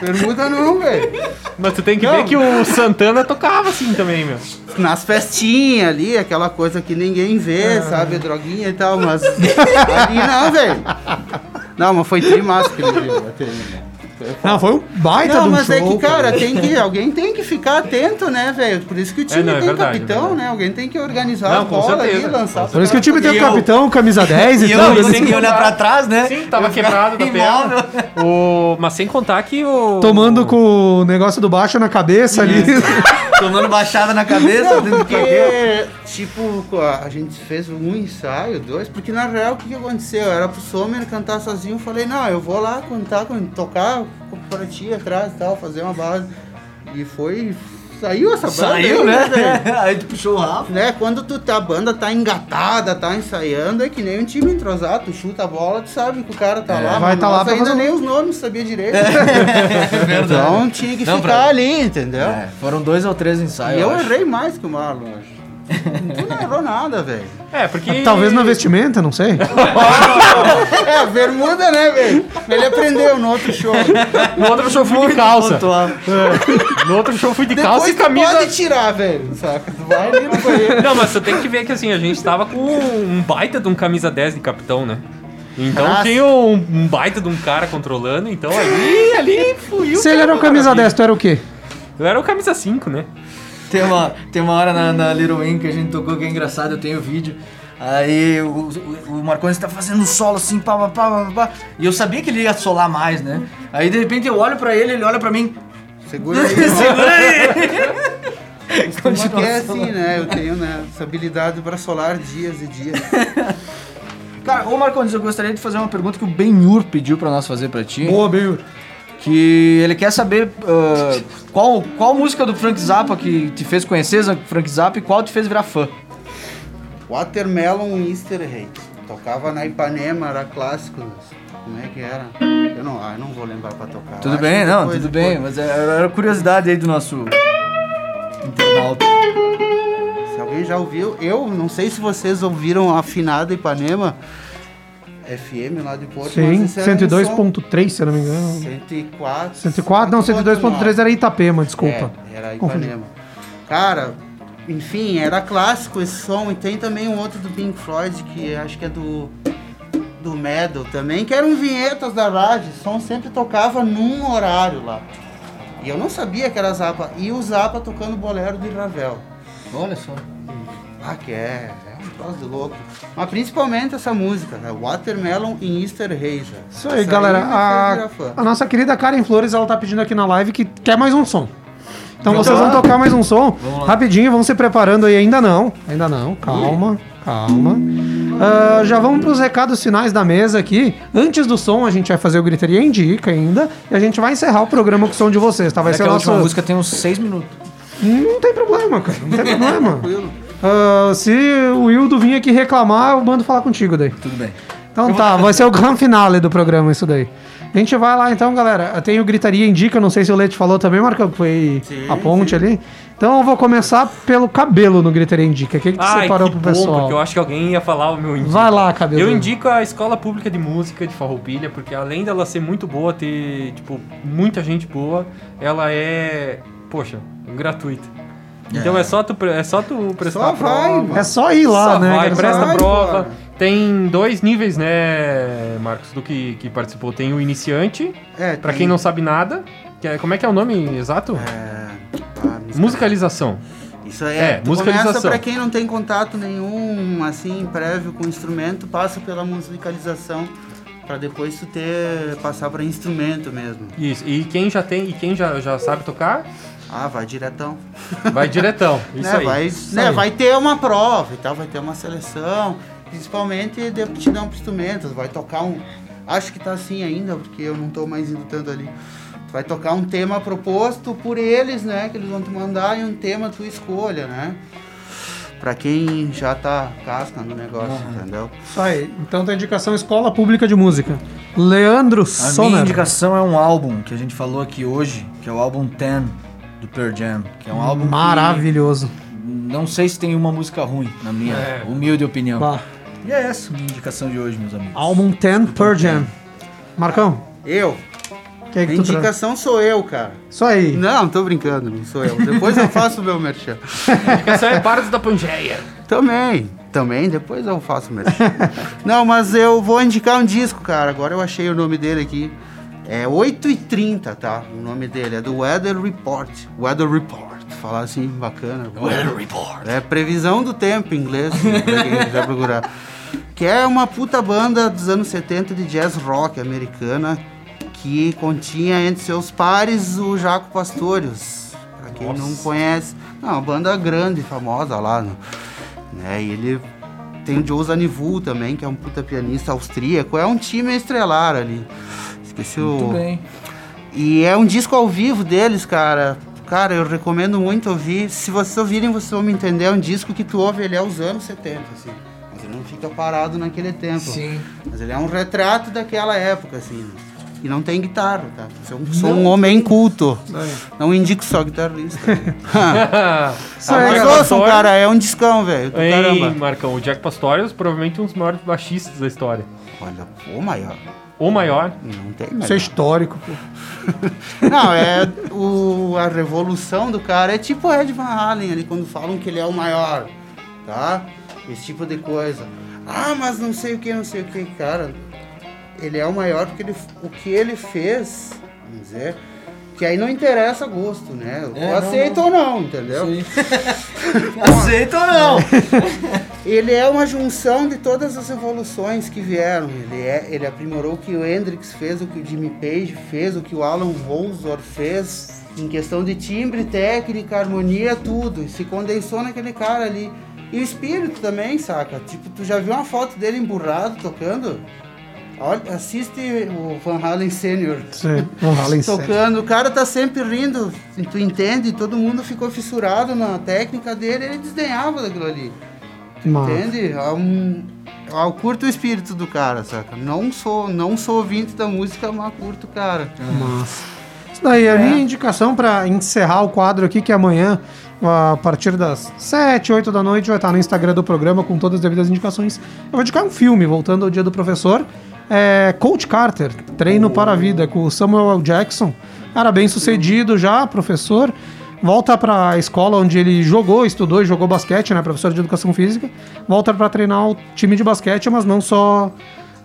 Bermuda não, velho. Mas tu tem que Não. ver que o Santana tocava assim também, meu. Nas festinhas ali, aquela coisa que ninguém vê, sabe? Droguinha e tal, mas ali não, velho. Não, mas foi tri massa aquele dia. Não, foi um baita Não, de um mas é show, que, cara, tem que, alguém tem que ficar atento, né, velho? Por isso que o time não, é tem verdade, capitão, é né? Alguém tem que organizar Não, a bola certeza, ali, lançar. Por isso que o time tem o eu- capitão, camisa 10 <laughs> e, E eu tudo. não assim. tem que olhar pra trás, né? Sim, tava Eu quebrado da <laughs> perna. O... Mas sem contar que o. Tomando com o negócio do baixo na cabeça ali. <laughs> Tomando baixada na cabeça dentro do quinqueiro. Porque, tipo, a gente fez um ensaio, dois, porque na real o que, que aconteceu? Era pro Sommer cantar sozinho, eu falei, não, eu vou lá cantar, tocar pra ti atrás e tal, fazer uma base. E foi. Saiu essa banda. Saiu, aí, né? velho? <laughs> Aí tu puxou o Rafa. né? Quando tu, tá- a banda tá engatada, tá ensaiando, é que nem um time entrosado, tu chuta a bola, tu sabe que o cara tá lá. vai mas tá lá ainda fazer nem os nomes sabia direito. <laughs> É então tinha que Não, ficar pra- ali, entendeu? É, foram dois ou três E ensaios. eu acho. errei mais que o Marlon, acho. Tu não errou nada, velho. É, porque. Talvez na vestimenta, não sei. <laughs> É, bermuda, né, velho? Ele aprendeu no outro show. No outro show fui de calça. É. No outro show fui de calça Depois e tu camisa. pode tirar, velho. Saca? Tu vai ali no banheiro. Não, mas você tem que ver que assim, a gente tava com um baita de um camisa 10 de capitão, né? Então Nossa. tinha um, um baita de um cara controlando, então ali, ali fluiu. Se ele era o camisa maravilha. 10, tu era o quê? Eu era o camisa 5, né? Tem uma, tem uma hora na, na Little Wing que a gente tocou que é engraçado, eu tenho vídeo. Aí o, o, o Marcones tá fazendo solo assim, pá, pá, pá, pá, pá. E eu sabia que ele ia solar mais, né? Aí de repente eu olho pra ele, ele olha pra mim. Segura <laughs> aí. Segura aí! Costuma que é assim, né? Eu tenho né, essa habilidade para solar dias e dias. <laughs> Cara, ô Marcones, eu gostaria de fazer uma pergunta que o Benhur pediu pra nós fazer pra ti. Boa, Benhur. Que ele quer saber ah, qual, qual música do Frank Zappa que te fez conhecer Frank Zappa e qual te fez virar fã. Watermelon Easter Egg. Tocava na Ipanema, era clássico. Como é que era? Eu não, ah, não vou lembrar pra tocar. Tudo Acho bem, não, tudo depois- bem, mas era, era curiosidade aí do nosso internauta. Se alguém já ouviu, eu não sei se vocês ouviram a afinada Ipanema FM lá de Porto. Sim, mas esse era um som 102.3, se eu não me engano. 104. 104, não, 102.3 era Itapema, desculpa. É, era Confundi. Ipanema. Cara, enfim, era clássico esse som. E tem também um outro do Pink Floyd, que acho que é do. Do Metal também, que eram vinhetas da rádio. O som sempre tocava num horário lá. E eu não sabia que era Zappa. E o Zappa tocando bolero de Ravel. Olha só. Ah, que é. É de louco. Mas principalmente essa música, né? Watermelon em Easter Haze. Isso aí, galera. A, a nossa querida Karen Flores, ela tá pedindo aqui na live que quer mais um som. Então Vamos vocês lá. vão tocar mais um som. Rapidinho, vão se preparando aí. Ainda não, ainda não. Calma, calma. Ah, já vamos pros recados finais da mesa aqui. Antes do som, a gente vai fazer o Gritaria Indica ainda. E a gente vai encerrar o programa com o som de vocês, tá? Vai Vai ser que o a nosso... última música tem uns seis minutos. Não tem problema, cara. Não tem problema. Ah, se o Wildo vir aqui reclamar, eu mando falar contigo daí. Tudo bem. Então tá, vai ser o grande finale do programa isso daí. A gente vai lá então, galera. Tem o Gritaria Indica, não sei se o Leite falou também, Marcão, que foi a ponte ali. Então eu vou começar pelo cabelo no Gritaria Indica. O que, que Ai, separou que pro bom, pessoal? porque eu acho que alguém ia falar o meu indico. Vai lá, cabelo. Eu indico a Escola Pública de Música de Farroupilha, porque além dela ser muito boa, ter, tipo, muita gente boa, ela é, poxa, gratuita. Então é, só tu, é só tu prestar Só a vai, prova. mano. É só ir lá, Só né? vai, cara? presta a vai, prova. cara. Tem dois níveis, né, Marcos, do que, que participou. Tem o iniciante, É, pra tem- quem não sabe nada, que é, como é que é o nome exato? É, ah, Musicalização. Isso aí É, é, tu musicalização. Começa pra quem não tem contato nenhum, assim, prévio com o instrumento, passa pela musicalização pra depois tu ter passar pra instrumento mesmo. Isso. E quem já tem, e quem já, já sabe tocar, Ah, vai diretão. vai diretão. <laughs> Isso né, aí. vai, Isso né, aí. vai ter uma prova e tal, vai ter uma seleção, principalmente de aptidão para instrumentos, vai tocar um, acho que tá assim ainda, porque eu não tô mais indo tanto ali. Tu vai tocar um tema proposto por eles, né, que eles vão te mandar e um tema tua escolha, né? Pra quem já tá casca no negócio, entendeu? Isso aí. Então tem indicação Escola Pública de Música. Leandro A minha indicação é um álbum que a gente falou aqui hoje, que é o álbum 10 do Pearl Jam, que é um álbum que Maravilhoso. não sei se tem uma música ruim, na minha É. humilde opinião. Bah. E é essa a minha indicação de hoje, meus amigos. Álbum 10 Pearl Jam. Marcão, Eu, o que é a que traz? indicação sou eu, cara. Isso aí. Não, tô brincando, não sou eu. Depois eu faço o meu merchan. <laughs> Essa é Bardos da Pangeia. Também, também, depois eu faço mesmo. Não, mas eu vou indicar um disco, cara. Agora eu achei o nome dele aqui. É 8h30, tá? O nome dele é do Weather Report. Weather Report. Falar assim, bacana. Weather Report. É previsão do tempo em inglês, pra quem quiser procurar. Que é uma puta banda dos anos 70 de jazz rock americana que continha entre seus pares o Jaco Pastorius. Pra quem não conhece, não, uma banda grande, famosa lá, no- né? E ele tem o Joe Zanivu também, que é um puta pianista austríaco. É um time estrelar ali. Esqueci Muito bem. E é um disco ao vivo deles, cara. Cara, eu recomendo muito ouvir. Se vocês ouvirem, vocês vão me entender. É um disco que tu ouve ele é os anos 70, assim. Mas ele não fica parado naquele tempo. Sim. Mas ele é um retrato daquela época, assim. E não tem guitarra, tá? Sou, um- sou um homem culto. Aí. Não indico só guitarrista. <laughs> Ah, aí, mas galera. ouçam, cara, é um discão, velho. Caramba. Marcão, o Jack Pastorius provavelmente um dos maiores baixistas da história. Olha, o maior. O maior. Não tem Isso é melhor. histórico, pô. <laughs> Não, é o, a revolução do cara. É tipo Ed Van Halen ali, quando falam que ele é o maior, tá? Esse tipo de coisa. Ah, mas não sei o que, não sei o que, cara. Ele é o maior porque ele, o que ele fez, vamos dizer, que aí não interessa gosto, né? É, não, aceito ou não, entendeu? <laughs> <laughs> Aceita ou não? Ele é uma junção de todas as evoluções que vieram. Ele, é, ele aprimorou o que o Hendrix fez, o que o Jimmy Page fez, o que o Alan Wolfsor fez, em questão de timbre, técnica, harmonia, tudo. Se condensou naquele cara ali. E o espírito também, saca? Tipo, tu já viu uma foto dele emburrado tocando? Olha, assiste o Van Halen Senior. Sim, Van Halen Tocando, o cara tá sempre rindo, tu entende? Todo mundo ficou fissurado na técnica dele, ele desdenhava daquilo ali. Massa. Entende? É um, eu curto o espírito do cara, saca? Não sou, não sou ouvinte da música, mas curto o cara. Massa. Isso daí é a minha indicação pra encerrar o quadro aqui, que amanhã, a partir das 7, 8 da noite, vai estar no Instagram do programa com todas as devidas indicações. Eu vou indicar um filme, voltando ao dia do professor. É Coach Carter, Treino para a Vida, com o Samuel L. Jackson. Cara, bem sucedido já, professor. Volta para a escola onde ele jogou, estudou e jogou basquete, né? Professor de educação física. Volta para treinar o time de basquete, mas não só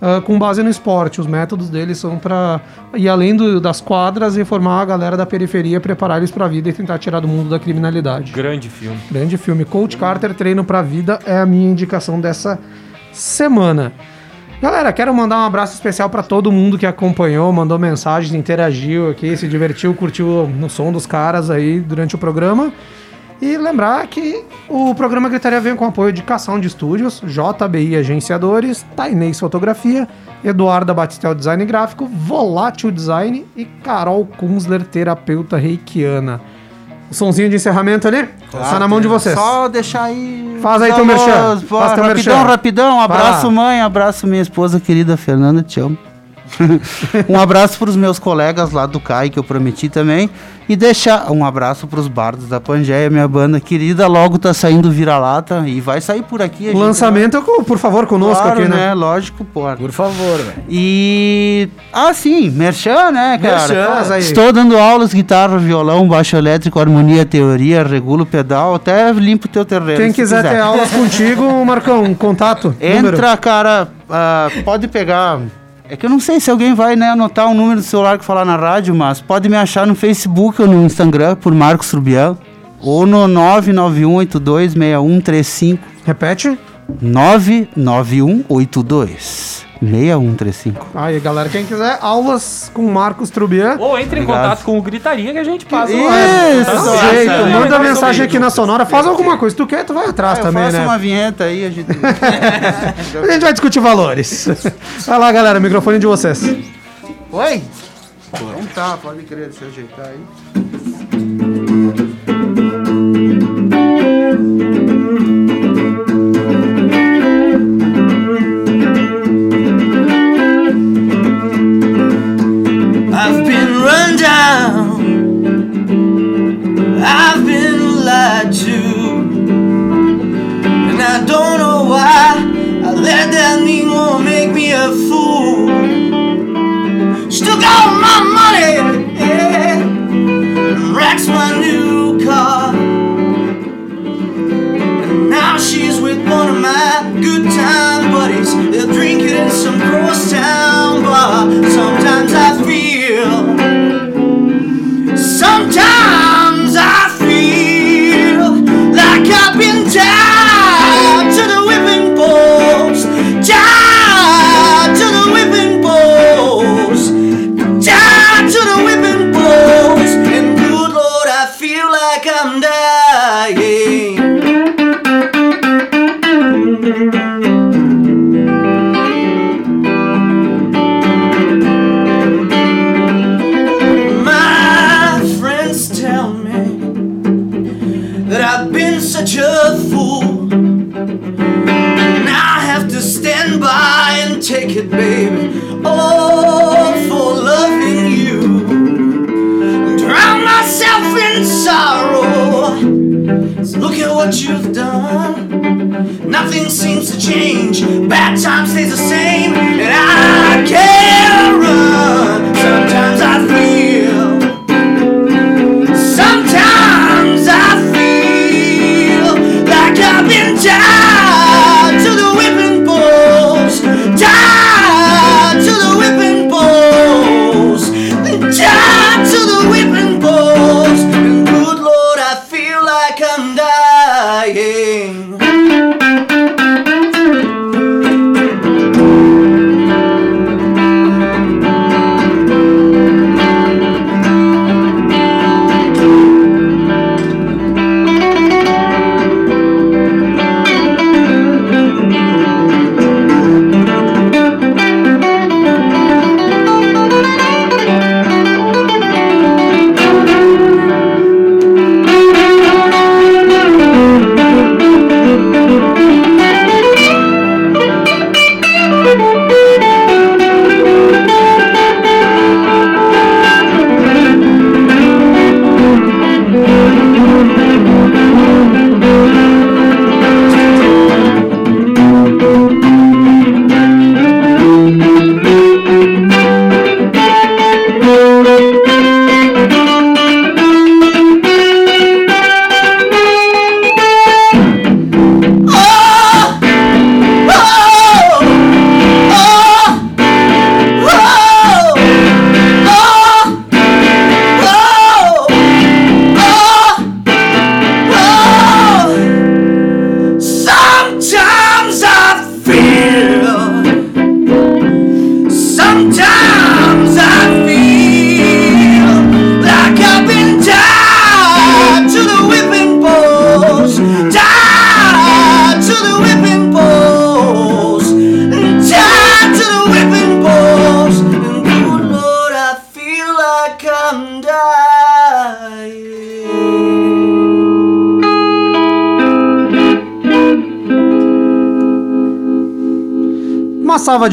ah, com base no esporte. Os métodos dele são para ir além do- das quadras e formar a galera da periferia, preparar eles para a vida e tentar tirar do mundo da criminalidade. Grande filme. Grande filme. Coach Carter, Treino pra Vida é a minha indicação dessa semana. Galera, quero mandar um abraço especial para todo mundo que acompanhou, mandou mensagens, interagiu aqui, se divertiu, curtiu no som dos caras aí durante o programa. E lembrar que o programa Gritaria vem com apoio de Cação de Estúdios, JBI Agenciadores, Tainês Fotografia, Eduarda Batistel Design Gráfico, Volátil Design e Carol Kunzler, terapeuta reikiana. O sonzinho de encerramento ali? Tá na mão de vocês. Só deixar aí. Faz aí teu merchan. Faz teu rapidão, merchan. rapidão. Abraço, lá. mãe. Abraço, minha esposa querida Fernanda. Te amo. <laughs> um abraço para os meus colegas lá do CAI, que eu prometi também. E deixar um abraço para os bardos da Pangeia, minha banda querida. Logo tá saindo vira-lata e vai sair por aqui. a O gente lançamento, por favor, conosco Claro, aqui, né? Lógico, pô. Por favor, velho. E. Ah, sim, merchan, né, cara? Merchan. Faz aí. Estou dando aulas, guitarra, violão, baixo elétrico, harmonia, teoria, regulo, pedal, até limpo o teu terreno. Quem se quiser ter aulas contigo, <laughs> Marcão, um contato. número. Entra, cara, ah, pode pegar. É que eu não sei se alguém vai né, anotar um número do celular que falar na rádio, mas pode me achar no Facebook ou no Instagram por Marcos Trubiel. Ou no 991826135. Repete. 991826135. Aí, galera, quem quiser aulas com Marcos Trubian. Ou entre em Obrigado. contato com o Gritaria que a gente passa Isso, lá. Jeito, é, manda é, mensagem é, aqui na Sonora, faz alguma coisa. Se tu quer, tu vai atrás eu também, faço né? uma vinheta aí, a gente. <laughs> A gente vai discutir valores. vai lá, galera, microfone de vocês. Oi? Então tá, pode crer, deixa eu ajeitar aí. A fool. Still got my money. Yeah. Racks my new car. And now she's with one of my good time buddies. They're drinking in some ghost town bar. Sometimes I feel. Sometimes seems to change. Bad times stays the same, and I can't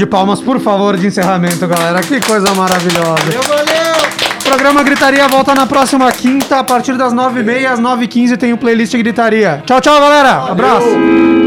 de palmas, por favor, de encerramento, galera. Que coisa maravilhosa. Valeu, valeu! O programa Gritaria volta na próxima quinta, a partir das 9h30 às 9h15 tem o playlist Gritaria. Tchau, tchau, galera. Abraço.